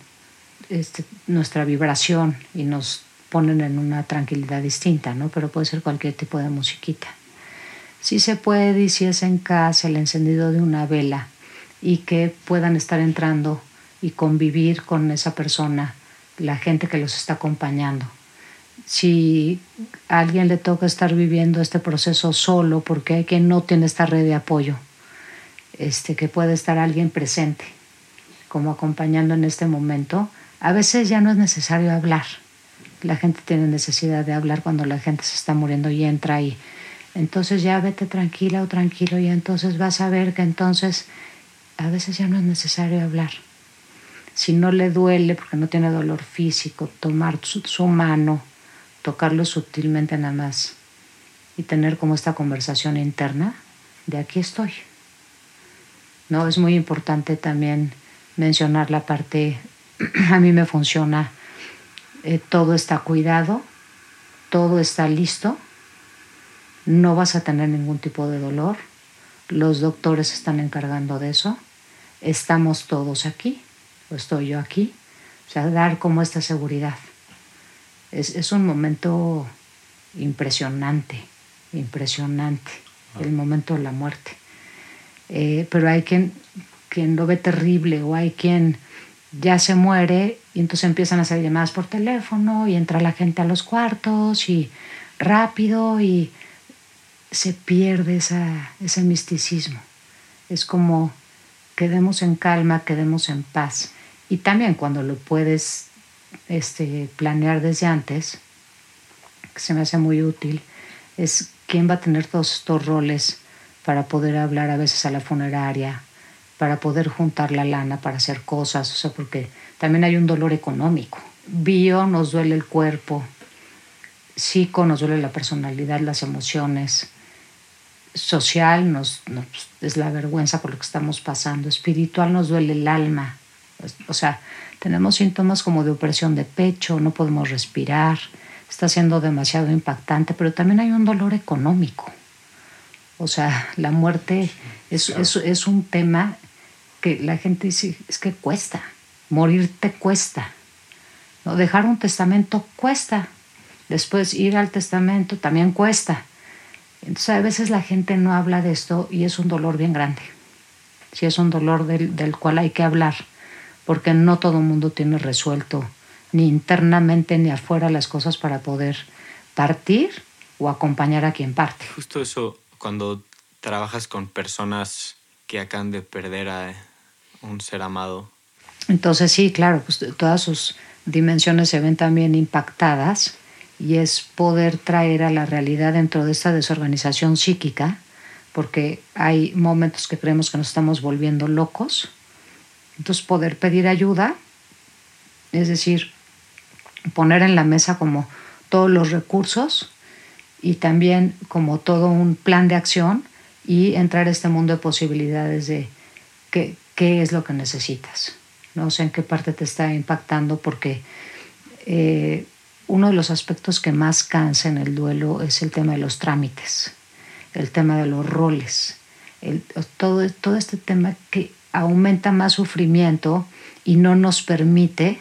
Speaker 2: este, nuestra vibración y nos ponen en una tranquilidad distinta, ¿no? Pero puede ser cualquier tipo de musiquita. Si se puede y si es en casa el encendido de una vela y que puedan estar entrando y convivir con esa persona, la gente que los está acompañando. Si a alguien le toca estar viviendo este proceso solo, porque hay quien no tiene esta red de apoyo, este, que puede estar alguien presente, como acompañando en este momento, a veces ya no es necesario hablar. La gente tiene necesidad de hablar cuando la gente se está muriendo y entra ahí. Entonces ya vete tranquila o tranquilo y entonces vas a ver que entonces a veces ya no es necesario hablar. Si no le duele porque no tiene dolor físico, tomar su, su mano, tocarlo sutilmente nada más y tener como esta conversación interna de aquí estoy. No es muy importante también mencionar la parte a mí me funciona, eh, todo está cuidado, todo está listo, no vas a tener ningún tipo de dolor, los doctores están encargando de eso, estamos todos aquí, o estoy yo aquí, o sea, dar como esta seguridad. Es, un momento impresionante, impresionante, el momento de la muerte. Eh, pero hay quien, quien lo ve terrible o hay quien ya se muere y entonces empiezan a hacer llamadas por teléfono y entra la gente a los cuartos y rápido y se pierde ese misticismo. Es como quedemos en calma, quedemos en paz. Y también cuando lo puedes este, planear desde antes, que se me hace muy útil, es quién va a tener todos estos roles para poder hablar a veces a la funeraria, para poder juntar la lana para hacer cosas, o sea, porque también hay un dolor económico. Bio nos duele el cuerpo, psico nos duele la personalidad, las emociones, social nos, es la vergüenza por lo que estamos pasando, espiritual nos duele el alma, o sea, tenemos síntomas como de opresión de pecho, no podemos respirar, está siendo demasiado impactante, pero también hay un dolor económico. O sea, la muerte es, es, es un tema que la gente dice, es que cuesta, morir te cuesta, ¿no? dejar un testamento cuesta, después ir al testamento también cuesta. Entonces a veces la gente no habla de esto y es un dolor bien grande. Sí es un dolor del, del cual hay que hablar, porque no todo el mundo tiene resuelto ni internamente ni afuera las cosas para poder partir o acompañar a quien parte.
Speaker 1: Justo eso, cuando trabajas con personas que acaban de perder a, un ser amado.
Speaker 2: Entonces sí, claro, pues todas sus dimensiones se ven también impactadas y es poder traer a la realidad dentro de esta desorganización psíquica, porque hay momentos que creemos que nos estamos volviendo locos, entonces poder pedir ayuda, es decir, poner en la mesa como todos los recursos y también como todo un plan de acción y entrar a este mundo de posibilidades de que, qué es lo que necesitas. No sé en qué parte te está impactando porque eh, uno de los aspectos que más cansa en el duelo es el tema de los trámites, el tema de los roles, todo, todo este tema que aumenta más sufrimiento y no nos permite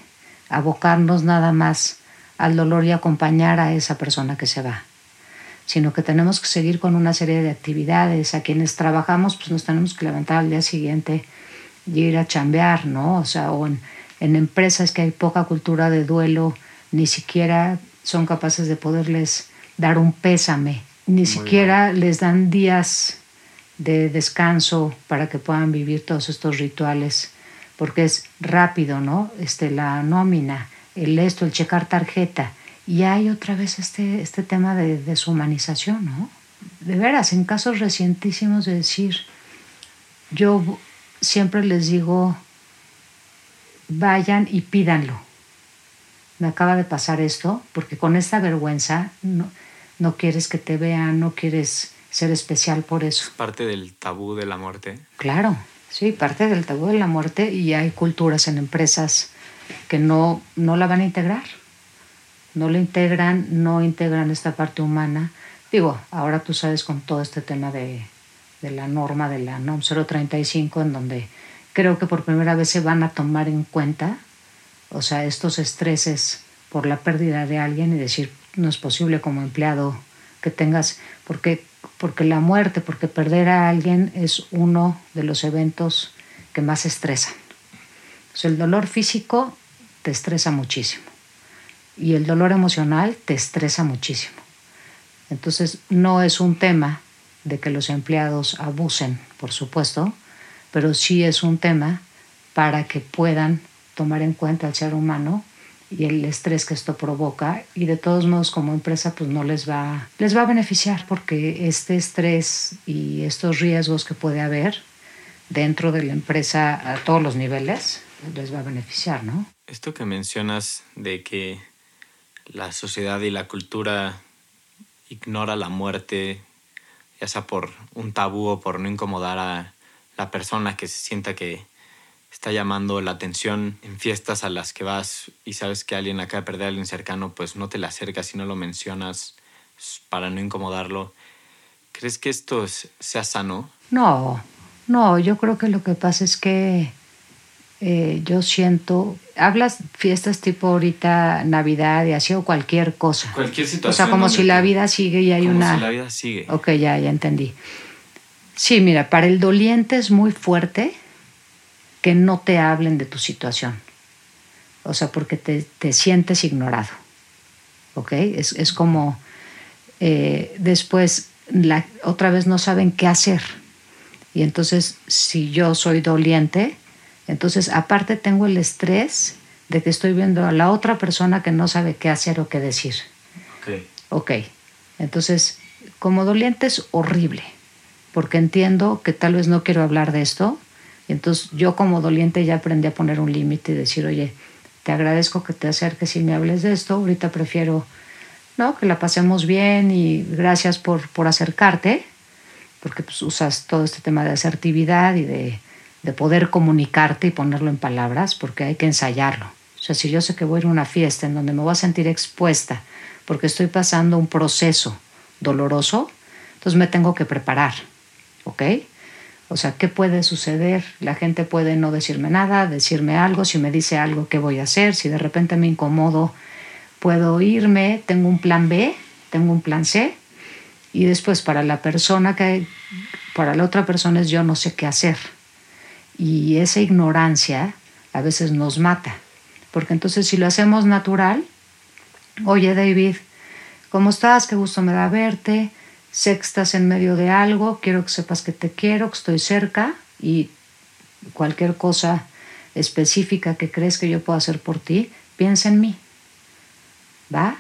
Speaker 2: abocarnos nada más al dolor y acompañar a esa persona que se va, sino que tenemos que seguir con una serie de actividades. A quienes trabajamos, pues nos tenemos que levantar al día siguiente y ir a chambear, ¿no? O sea, o en, empresas que hay poca cultura de duelo, ni siquiera son capaces de poderles dar un pésame, ni siquiera les dan días de descanso para que puedan vivir todos estos rituales, porque es rápido, ¿no? Este, la nómina, el esto, el checar tarjeta. Y hay otra vez este, este tema de deshumanización, ¿no? De veras, en casos recientísimos de decir, yo siempre les digo, vayan y pídanlo. Me acaba de pasar esto, porque con esta vergüenza no, no quieres que te vean, no quieres ser especial por eso.
Speaker 1: Es parte del tabú de la muerte.
Speaker 2: Claro, sí, parte del tabú de la muerte y hay culturas en empresas que no, no la van a integrar. No la integran, no integran esta parte humana. Digo, ahora tú sabes con todo este tema de, de la norma de la NOM 035, en donde creo que por primera vez se van a tomar en cuenta, o sea, estos estreses por la pérdida de alguien y decir, no es posible como empleado que tengas, porque, porque la muerte, porque perder a alguien es uno de los eventos que más estresan. el dolor físico te estresa muchísimo y el dolor emocional te estresa muchísimo. Entonces no es un tema de que los empleados abusen, por supuesto, pero sí es un tema para que puedan tomar en cuenta al ser humano y el estrés que esto provoca y de todos modos como empresa pues no les va les va a beneficiar porque este estrés y estos riesgos que puede haber dentro de la empresa a todos los niveles les va a beneficiar, ¿no?
Speaker 1: Esto que mencionas de que la sociedad y la cultura ignora la muerte, ya sea por un tabú o por no incomodar a la persona que se sienta que está llamando la atención en fiestas a las que vas y sabes que alguien acaba de perder a alguien cercano, pues no te le acercas y no lo mencionas para no incomodarlo. ¿Crees que esto sea sano?
Speaker 2: No, no, yo creo que lo que pasa es que eh, yo siento, hablas fiestas tipo ahorita Navidad y así o cualquier cosa.
Speaker 1: Cualquier situación.
Speaker 2: O sea, como si la vida sigue y hay una...
Speaker 1: Como si la vida sigue.
Speaker 2: Ok, ya, ya entendí. Sí, mira, para el doliente es muy fuerte que no te hablen de tu situación. O sea, porque te, te sientes ignorado. ¿Ok? Es, es como eh, después la, otra vez no saben qué hacer. Y entonces, si yo soy doliente, entonces aparte tengo el estrés de que estoy viendo a la otra persona que no sabe qué hacer o qué decir.
Speaker 1: Ok.
Speaker 2: Ok. Entonces, como doliente es horrible, porque entiendo que tal vez no quiero hablar de esto, entonces yo como doliente ya aprendí a poner un límite y decir, oye, te agradezco que te acerques y me hables de esto, ahorita prefiero ¿no? que la pasemos bien y gracias por, por acercarte, porque pues, usas todo este tema de asertividad y de, de poder comunicarte y ponerlo en palabras, porque hay que ensayarlo. O sea, si yo sé que voy a ir a una fiesta en donde me voy a sentir expuesta porque estoy pasando un proceso doloroso, entonces me tengo que preparar, ¿ok? O sea, ¿qué puede suceder? La gente puede no decirme nada, decirme algo, si me dice algo, ¿qué voy a hacer? Si de repente me incomodo, puedo irme, tengo un plan B, tengo un plan C, y después para la persona que, para la otra persona es yo no sé qué hacer. Y esa ignorancia a veces nos mata, porque entonces si lo hacemos natural, oye David, ¿cómo estás? Qué gusto me da verte sé que estás en medio de algo, quiero que sepas que te quiero, que estoy cerca y cualquier cosa específica que crees que yo pueda hacer por ti, piensa en mí. ¿Va?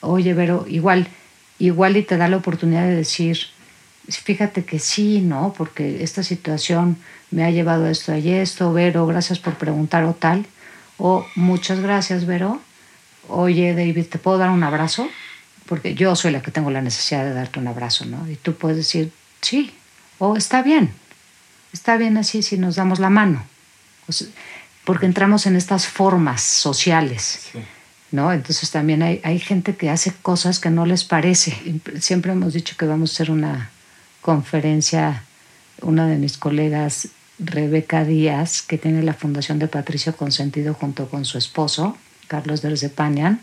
Speaker 2: Oye, pero igual, igual y te da la oportunidad de decir, fíjate que sí, ¿no? Porque esta situación me ha llevado a esto y esto, Vero, gracias por preguntar o tal. O muchas gracias, Vero. Oye, David, ¿te puedo dar un abrazo? Porque yo soy la que tengo la necesidad de darte un abrazo, ¿no? Y tú puedes decir, sí, o está bien, está bien así si nos damos la mano, porque entramos en estas formas sociales, ¿no? Entonces también hay, hay gente que hace cosas que no les parece. Siempre hemos dicho que vamos a hacer una conferencia, una de mis colegas, Rebeca Díaz, que tiene la Fundación de Patricio Consentido junto con su esposo, Carlos Derzepanian,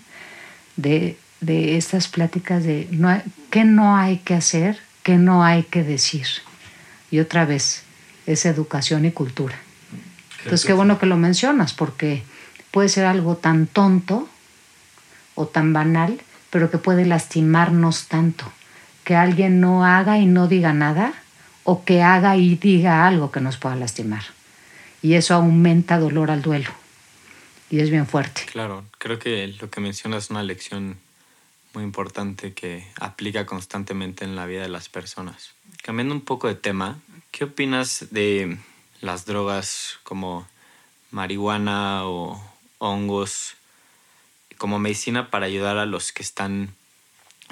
Speaker 2: de de estas pláticas de no qué no hay que hacer, qué no hay que decir. Y otra vez, es educación y cultura. Entonces, qué bueno que lo mencionas, porque puede ser algo tan tonto o tan banal, pero que puede lastimarnos tanto. Que alguien no haga y no diga nada, o que haga y diga algo que nos pueda lastimar. Y eso aumenta dolor al duelo. y es bien fuerte.
Speaker 1: Claro, creo que lo que mencionas es una lección muy importante que aplica constantemente en la vida de las personas. Cambiando un poco de tema, ¿qué opinas de las drogas como marihuana o hongos como medicina para ayudar a los que están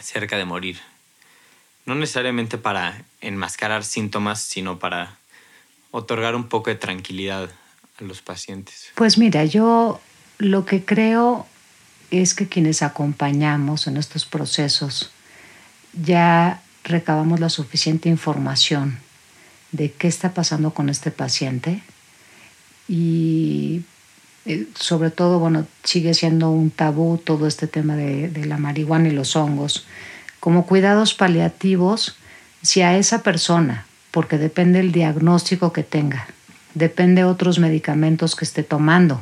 Speaker 1: cerca de morir? No necesariamente para enmascarar síntomas, sino para otorgar un poco de tranquilidad a los pacientes.
Speaker 2: Pues mira, yo lo que creo es que quienes acompañamos en estos procesos ya recabamos la suficiente información de qué está pasando con este paciente y eh, sobre todo, bueno, sigue siendo un tabú todo este tema de, de la marihuana y los hongos. Como cuidados paliativos, si a esa persona, porque depende el diagnóstico que tenga, depende otros medicamentos que esté tomando,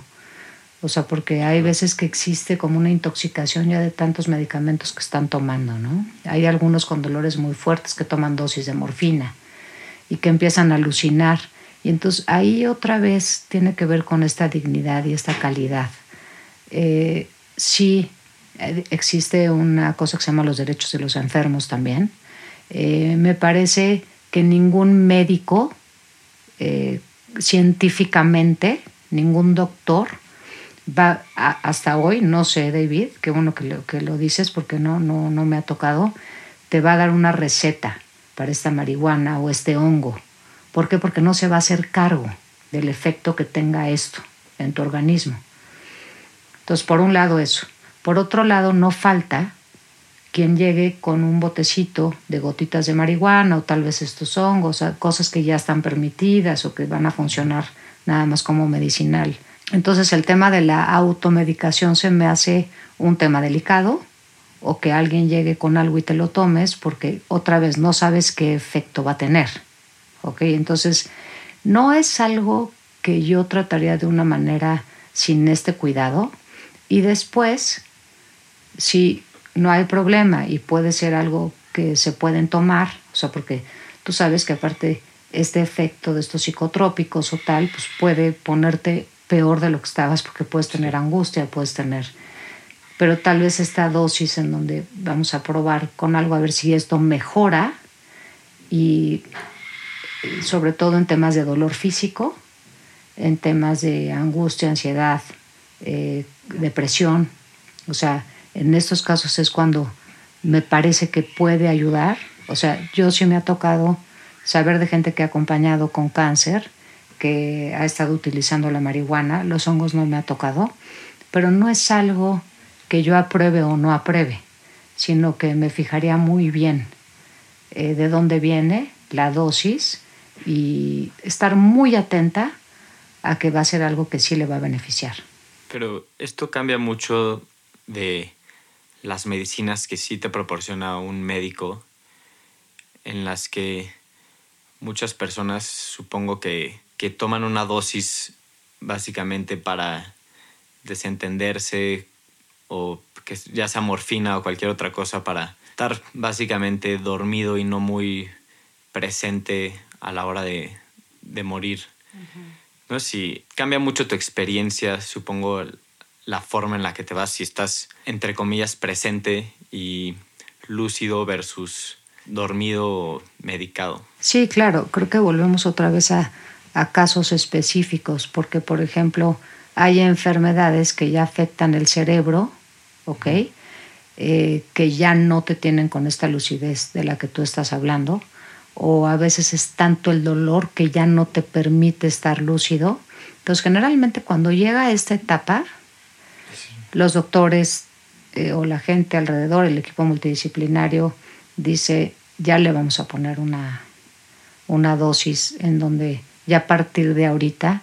Speaker 2: o sea, porque hay veces que existe como una intoxicación ya de tantos medicamentos que están tomando, ¿no? Hay algunos con dolores muy fuertes que toman dosis de morfina y que empiezan a alucinar. Y entonces ahí otra vez tiene que ver con esta dignidad y esta calidad. Eh, sí, eh, existe una cosa que se llama los derechos de los enfermos también. Eh, me parece que ningún médico, científicamente, ningún doctor, va hasta hoy, no sé, David, qué bueno que lo, que lo dices porque no, no, no me ha tocado, te va a dar una receta para esta marihuana o este hongo. ¿Por qué? Porque no se va a hacer cargo del efecto que tenga esto en tu organismo. Entonces, por un lado eso. Por otro lado, no falta quien llegue con un botecito de gotitas de marihuana o tal vez estos hongos, cosas que ya están permitidas o que van a funcionar nada más como medicinal entonces el tema de la automedicación se me hace un tema delicado o que alguien llegue con algo y te lo tomes porque otra vez no sabes qué efecto va a tener. ¿ok? Entonces no es algo que yo trataría de una manera sin este cuidado y después si no hay problema y puede ser algo que se pueden tomar, o sea, porque tú sabes que aparte este efecto de estos psicotrópicos o tal, pues puede ponerte peor de lo que estabas porque puedes tener angustia, puedes tener... Pero tal vez esta dosis en donde vamos a probar con algo a ver si esto mejora y sobre todo en temas de dolor físico, en temas de angustia, ansiedad, eh, depresión. O sea, en estos casos es cuando me parece que puede ayudar. O sea, yo sí me ha tocado saber de gente que ha acompañado con cáncer que ha estado utilizando la marihuana, los hongos no me ha tocado, pero no es algo que yo apruebe o no apruebe, sino que me fijaría muy bien eh, de dónde viene la dosis y estar muy atenta a que va a ser algo que sí le va a beneficiar.
Speaker 1: Pero esto cambia mucho de las medicinas que sí te proporciona un médico, en las que muchas personas supongo que que toman una dosis básicamente para desentenderse o que ya sea morfina o cualquier otra cosa para estar básicamente dormido y no muy presente a la hora de, morir. No si cambia mucho tu experiencia, supongo, la forma en la que te vas, si estás, entre comillas, presente y lúcido versus dormido o medicado.
Speaker 2: Sí, claro, creo que volvemos otra vez a, a casos específicos, porque por ejemplo hay enfermedades que ya afectan el cerebro, ¿ok? Eh, que ya no te tienen con esta lucidez de la que tú estás hablando, o a veces es tanto el dolor que ya no te permite estar lúcido. Entonces generalmente cuando llega a esta etapa, los doctores eh, o la gente alrededor, el equipo multidisciplinario, dice, ya le vamos a poner una, una dosis en donde ya a partir de ahorita,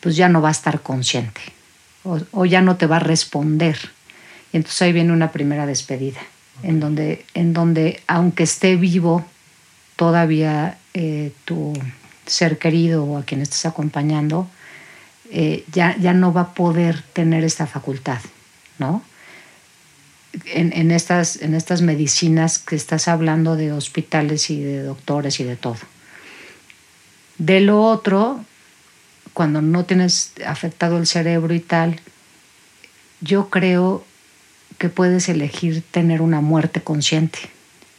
Speaker 2: pues ya no va a estar consciente o, ya no te va a responder. Y entonces ahí viene una primera despedida, en, donde, en donde aunque esté vivo todavía eh, tu ser querido o a quien estés acompañando, eh, ya, ya no va a poder tener esta facultad, ¿no? En, en, estas, en estas medicinas que estás hablando de hospitales y de doctores y de todo. De lo otro, cuando no tienes afectado el cerebro y tal, yo creo que puedes elegir tener una muerte consciente.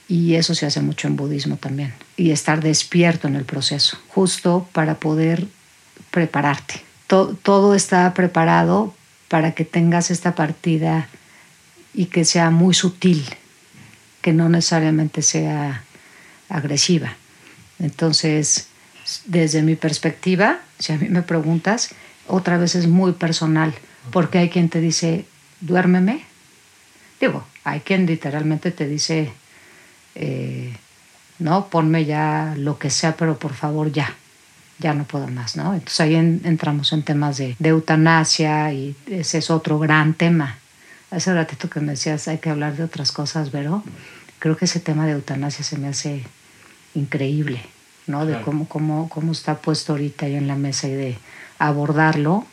Speaker 2: Y eso se hace mucho en budismo también. Y estar despierto en el proceso, justo para poder prepararte. todo está preparado para que tengas esta partida y que sea muy sutil, que no necesariamente sea agresiva. Entonces, desde mi perspectiva, si a mí me preguntas, otra vez es muy personal, porque hay quien te dice, duérmeme. Digo, hay quien literalmente te dice, eh, no, ponme ya lo que sea, pero por favor ya, ya no puedo más, ¿no? Entonces ahí entramos en temas de, eutanasia y ese es otro gran tema. Hace ratito que me decías, hay que hablar de otras cosas, pero creo que ese tema de eutanasia se me hace increíble, ¿no? De cómo, cómo, cómo está puesto ahorita ahí en la mesa y de abordarlo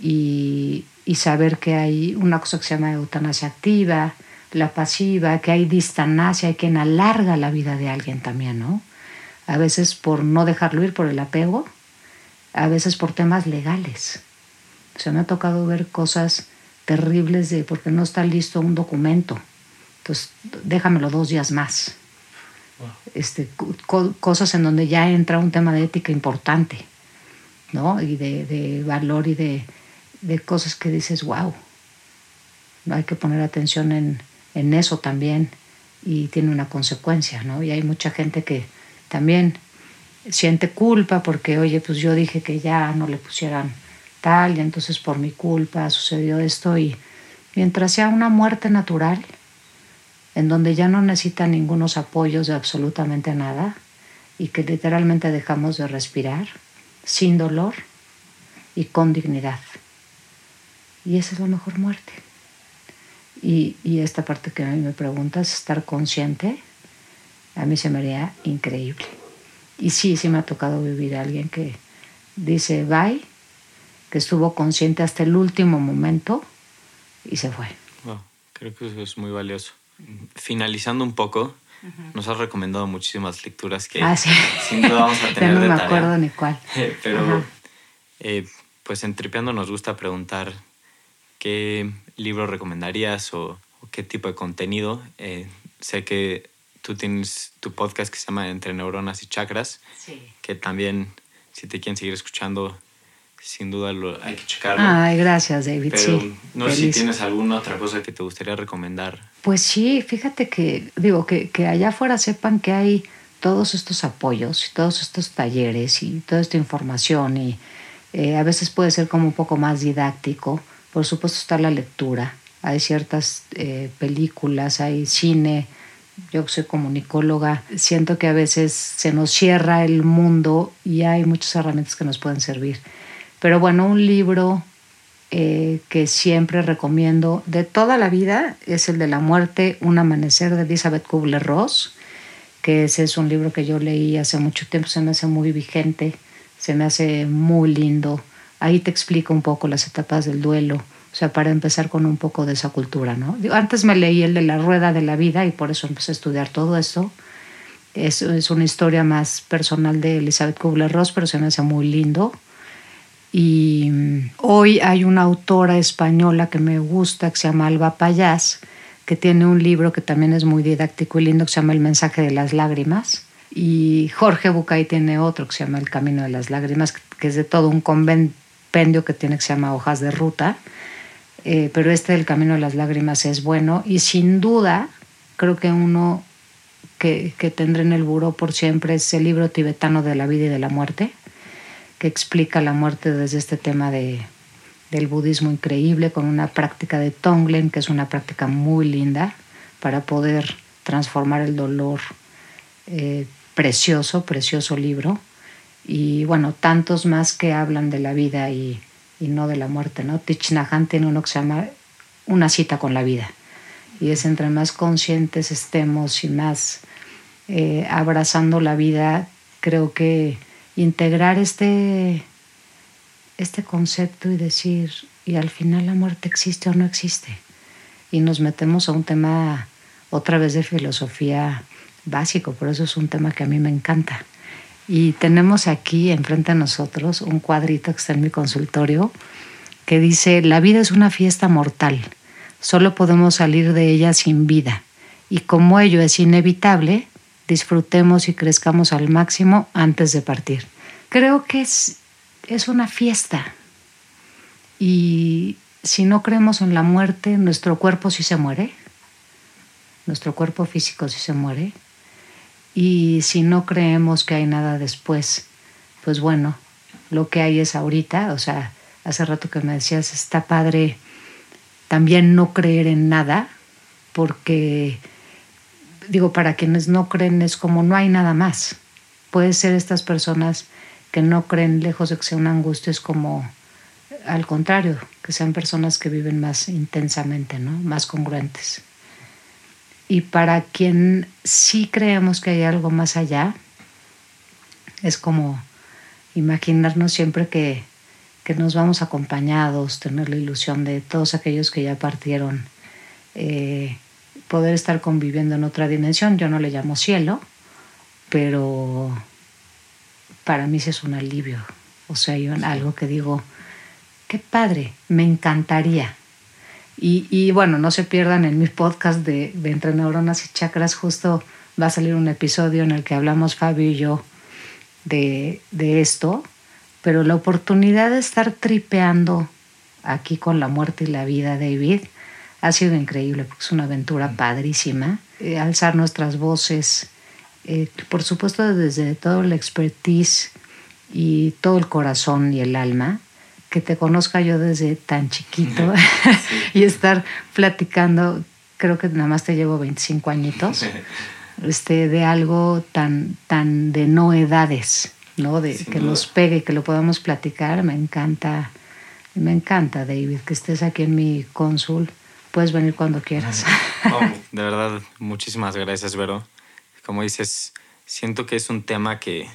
Speaker 2: y, y saber que hay una cosa que se llama eutanasia activa, la pasiva, que hay distanasia, hay quien alarga la vida de alguien también, ¿no? A veces por no dejarlo ir, por el apego, a veces por temas legales. O sea, me ha tocado ver cosas terribles de porque no está listo un documento. Entonces, déjamelo dos días más este, cosas en donde ya entra un tema de ética importante, ¿no? Y de, valor y de, cosas que dices, wow, hay que poner atención en, en, eso también y tiene una consecuencia, ¿no? Y hay mucha gente que también siente culpa porque, oye, pues yo dije que ya no le pusieran tal y entonces por mi culpa sucedió esto y mientras sea una muerte natural, en donde ya no necesitan ningunos apoyos de absolutamente nada y que literalmente dejamos de respirar sin dolor y con dignidad. Y esa es la mejor muerte. Y, esta parte que a mí me preguntas, estar consciente, a mí se me haría increíble. Y sí, sí me ha tocado vivir a alguien que dice bye, que estuvo consciente hasta el último momento y se fue.
Speaker 1: creo que eso es muy valioso finalizando un poco, nos has recomendado muchísimas lecturas que
Speaker 2: ah,
Speaker 1: sin duda vamos a tener.
Speaker 2: no me acuerdo ni cuál.
Speaker 1: Pero, eh, pues en Tripeando nos gusta preguntar qué libro recomendarías o, qué tipo de contenido. Eh, sé que tú tienes tu podcast que se llama Entre Neuronas y Chakras, que también, si te quieren seguir escuchando, sin duda lo, hay que checarlo.
Speaker 2: Ay, gracias, David.
Speaker 1: Pero no sé si tienes alguna otra cosa que te gustaría recomendar.
Speaker 2: Pues sí, fíjate que, digo, que, que allá afuera sepan que hay todos estos apoyos y todos estos talleres y toda esta información y eh, a veces puede ser como un poco más didáctico. Por supuesto está la lectura, hay ciertas eh, películas, hay cine. Yo soy comunicóloga, siento que a veces se nos cierra el mundo y hay muchas herramientas que nos pueden servir. Pero bueno, un libro eh, que siempre recomiendo de toda la vida es el de la muerte, Un amanecer de Elizabeth Kubler-Ross, que ese es un libro que yo leí hace mucho tiempo, se me hace muy vigente, se me hace muy lindo. Ahí te explico un poco las etapas del duelo, o sea, para empezar con un poco de esa cultura, ¿no? Antes me leí el de la rueda de la vida y por eso empecé a estudiar todo esto. Es, es una historia más personal de Elizabeth Kubler-Ross, pero se me hace muy lindo y hoy hay una autora española que me gusta, que se llama Alba Payás, que tiene un libro que también es muy didáctico y lindo, que se llama El mensaje de las lágrimas. Y Jorge Bucay tiene otro que se llama El camino de las lágrimas, que es de todo un compendio que tiene que se llama Hojas de Ruta. Eh, pero este del camino de las lágrimas es bueno y sin duda creo que uno que, que tendré en el buró por siempre es el libro tibetano de la vida y de la muerte que explica la muerte desde este tema de, del budismo increíble, con una práctica de Tonglen, que es una práctica muy linda para poder transformar el dolor. Eh, precioso, precioso libro. Y bueno, tantos más que hablan de la vida y, y no de la muerte, ¿no? Thich tiene uno que se llama Una cita con la vida. Y es entre más conscientes estemos y más eh, abrazando la vida, creo que integrar este, este concepto y decir, y al final la muerte existe o no existe. Y nos metemos a un tema otra vez de filosofía básico, por eso es un tema que a mí me encanta. Y tenemos aquí enfrente a nosotros un cuadrito que está en mi consultorio, que dice, la vida es una fiesta mortal, solo podemos salir de ella sin vida, y como ello es inevitable, disfrutemos y crezcamos al máximo antes de partir. Creo que es, es una fiesta, y si no creemos en la muerte, nuestro cuerpo sí se muere, nuestro cuerpo físico sí se muere, y si no creemos que hay nada después, pues bueno, lo que hay es ahorita, o sea, hace rato que me decías, está padre también no creer en nada, porque, digo, para quienes no creen es como no hay nada más. Puede ser estas personas que no creen, lejos de que sea una angustia, es como al contrario, que sean personas que viven más intensamente, ¿no? más congruentes. Y para quien sí creemos que hay algo más allá, es como imaginarnos siempre que, nos vamos acompañados, tener la ilusión de todos aquellos que ya partieron, eh, poder estar conviviendo en otra dimensión. Yo no le llamo cielo, pero para mí sí es un alivio. O sea, yo algo que digo, qué padre, me encantaría. Y, bueno, no se pierdan en mi podcast de, de Entre Neuronas y Chakras, justo va a salir un episodio en el que hablamos Fabio y yo de, esto, pero la oportunidad de estar tripeando aquí con la muerte y la vida, David, ha sido increíble porque es una aventura padrísima. Eh, alzar nuestras voces, eh, por supuesto desde todo la expertise y todo el corazón y el alma, que te conozca yo desde tan chiquito y estar platicando, creo que nada más te llevo 25 añitos, este, de algo tan, tan de no edades, ¿no? De que nos pegue, que lo podamos platicar, me encanta, me encanta, David, que estés aquí en mi cónsul. Puedes venir cuando quieras.
Speaker 1: de verdad, muchísimas gracias, Vero. Como dices, siento que es un tema que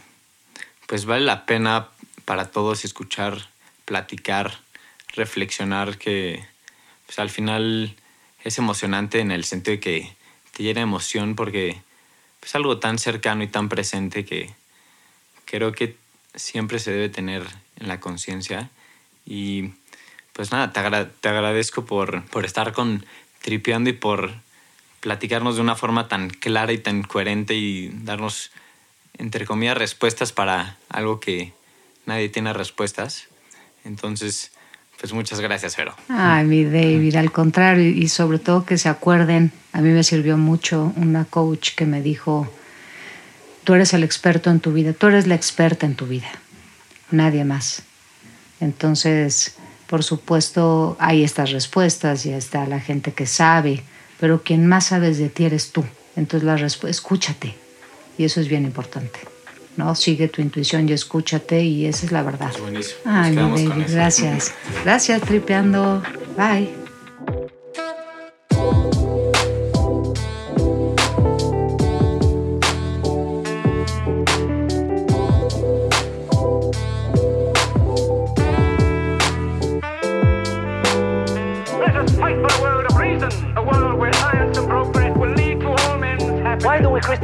Speaker 1: pues vale la pena para todos escuchar, platicar, reflexionar, que pues al final es emocionante en el sentido de que te llena emoción porque es algo tan cercano y tan presente que creo que siempre se debe tener en la conciencia. Y pues nada, te, te agradezco por, por estar con tripeando y por platicarnos de una forma tan clara y tan coherente y darnos, entre comillas, respuestas para algo que nadie tiene respuestas. Entonces, pues muchas gracias, Vero.
Speaker 2: Ay, mi David, al contrario, y sobre todo que se acuerden, a mí me sirvió mucho una coach que me dijo, tú eres el experto en tu vida, tú eres la experta en tu vida, nadie más. Entonces, por supuesto, hay estas respuestas, y está la gente que sabe, pero quien más sabes de ti eres tú. Entonces, la escúchate, y eso es bien importante. ¿no? Sigue tu intuición y escúchate y esa es la verdad.
Speaker 1: buenísimo.
Speaker 2: Ay, mi baby, gracias. Gracias, tripeando. Bye.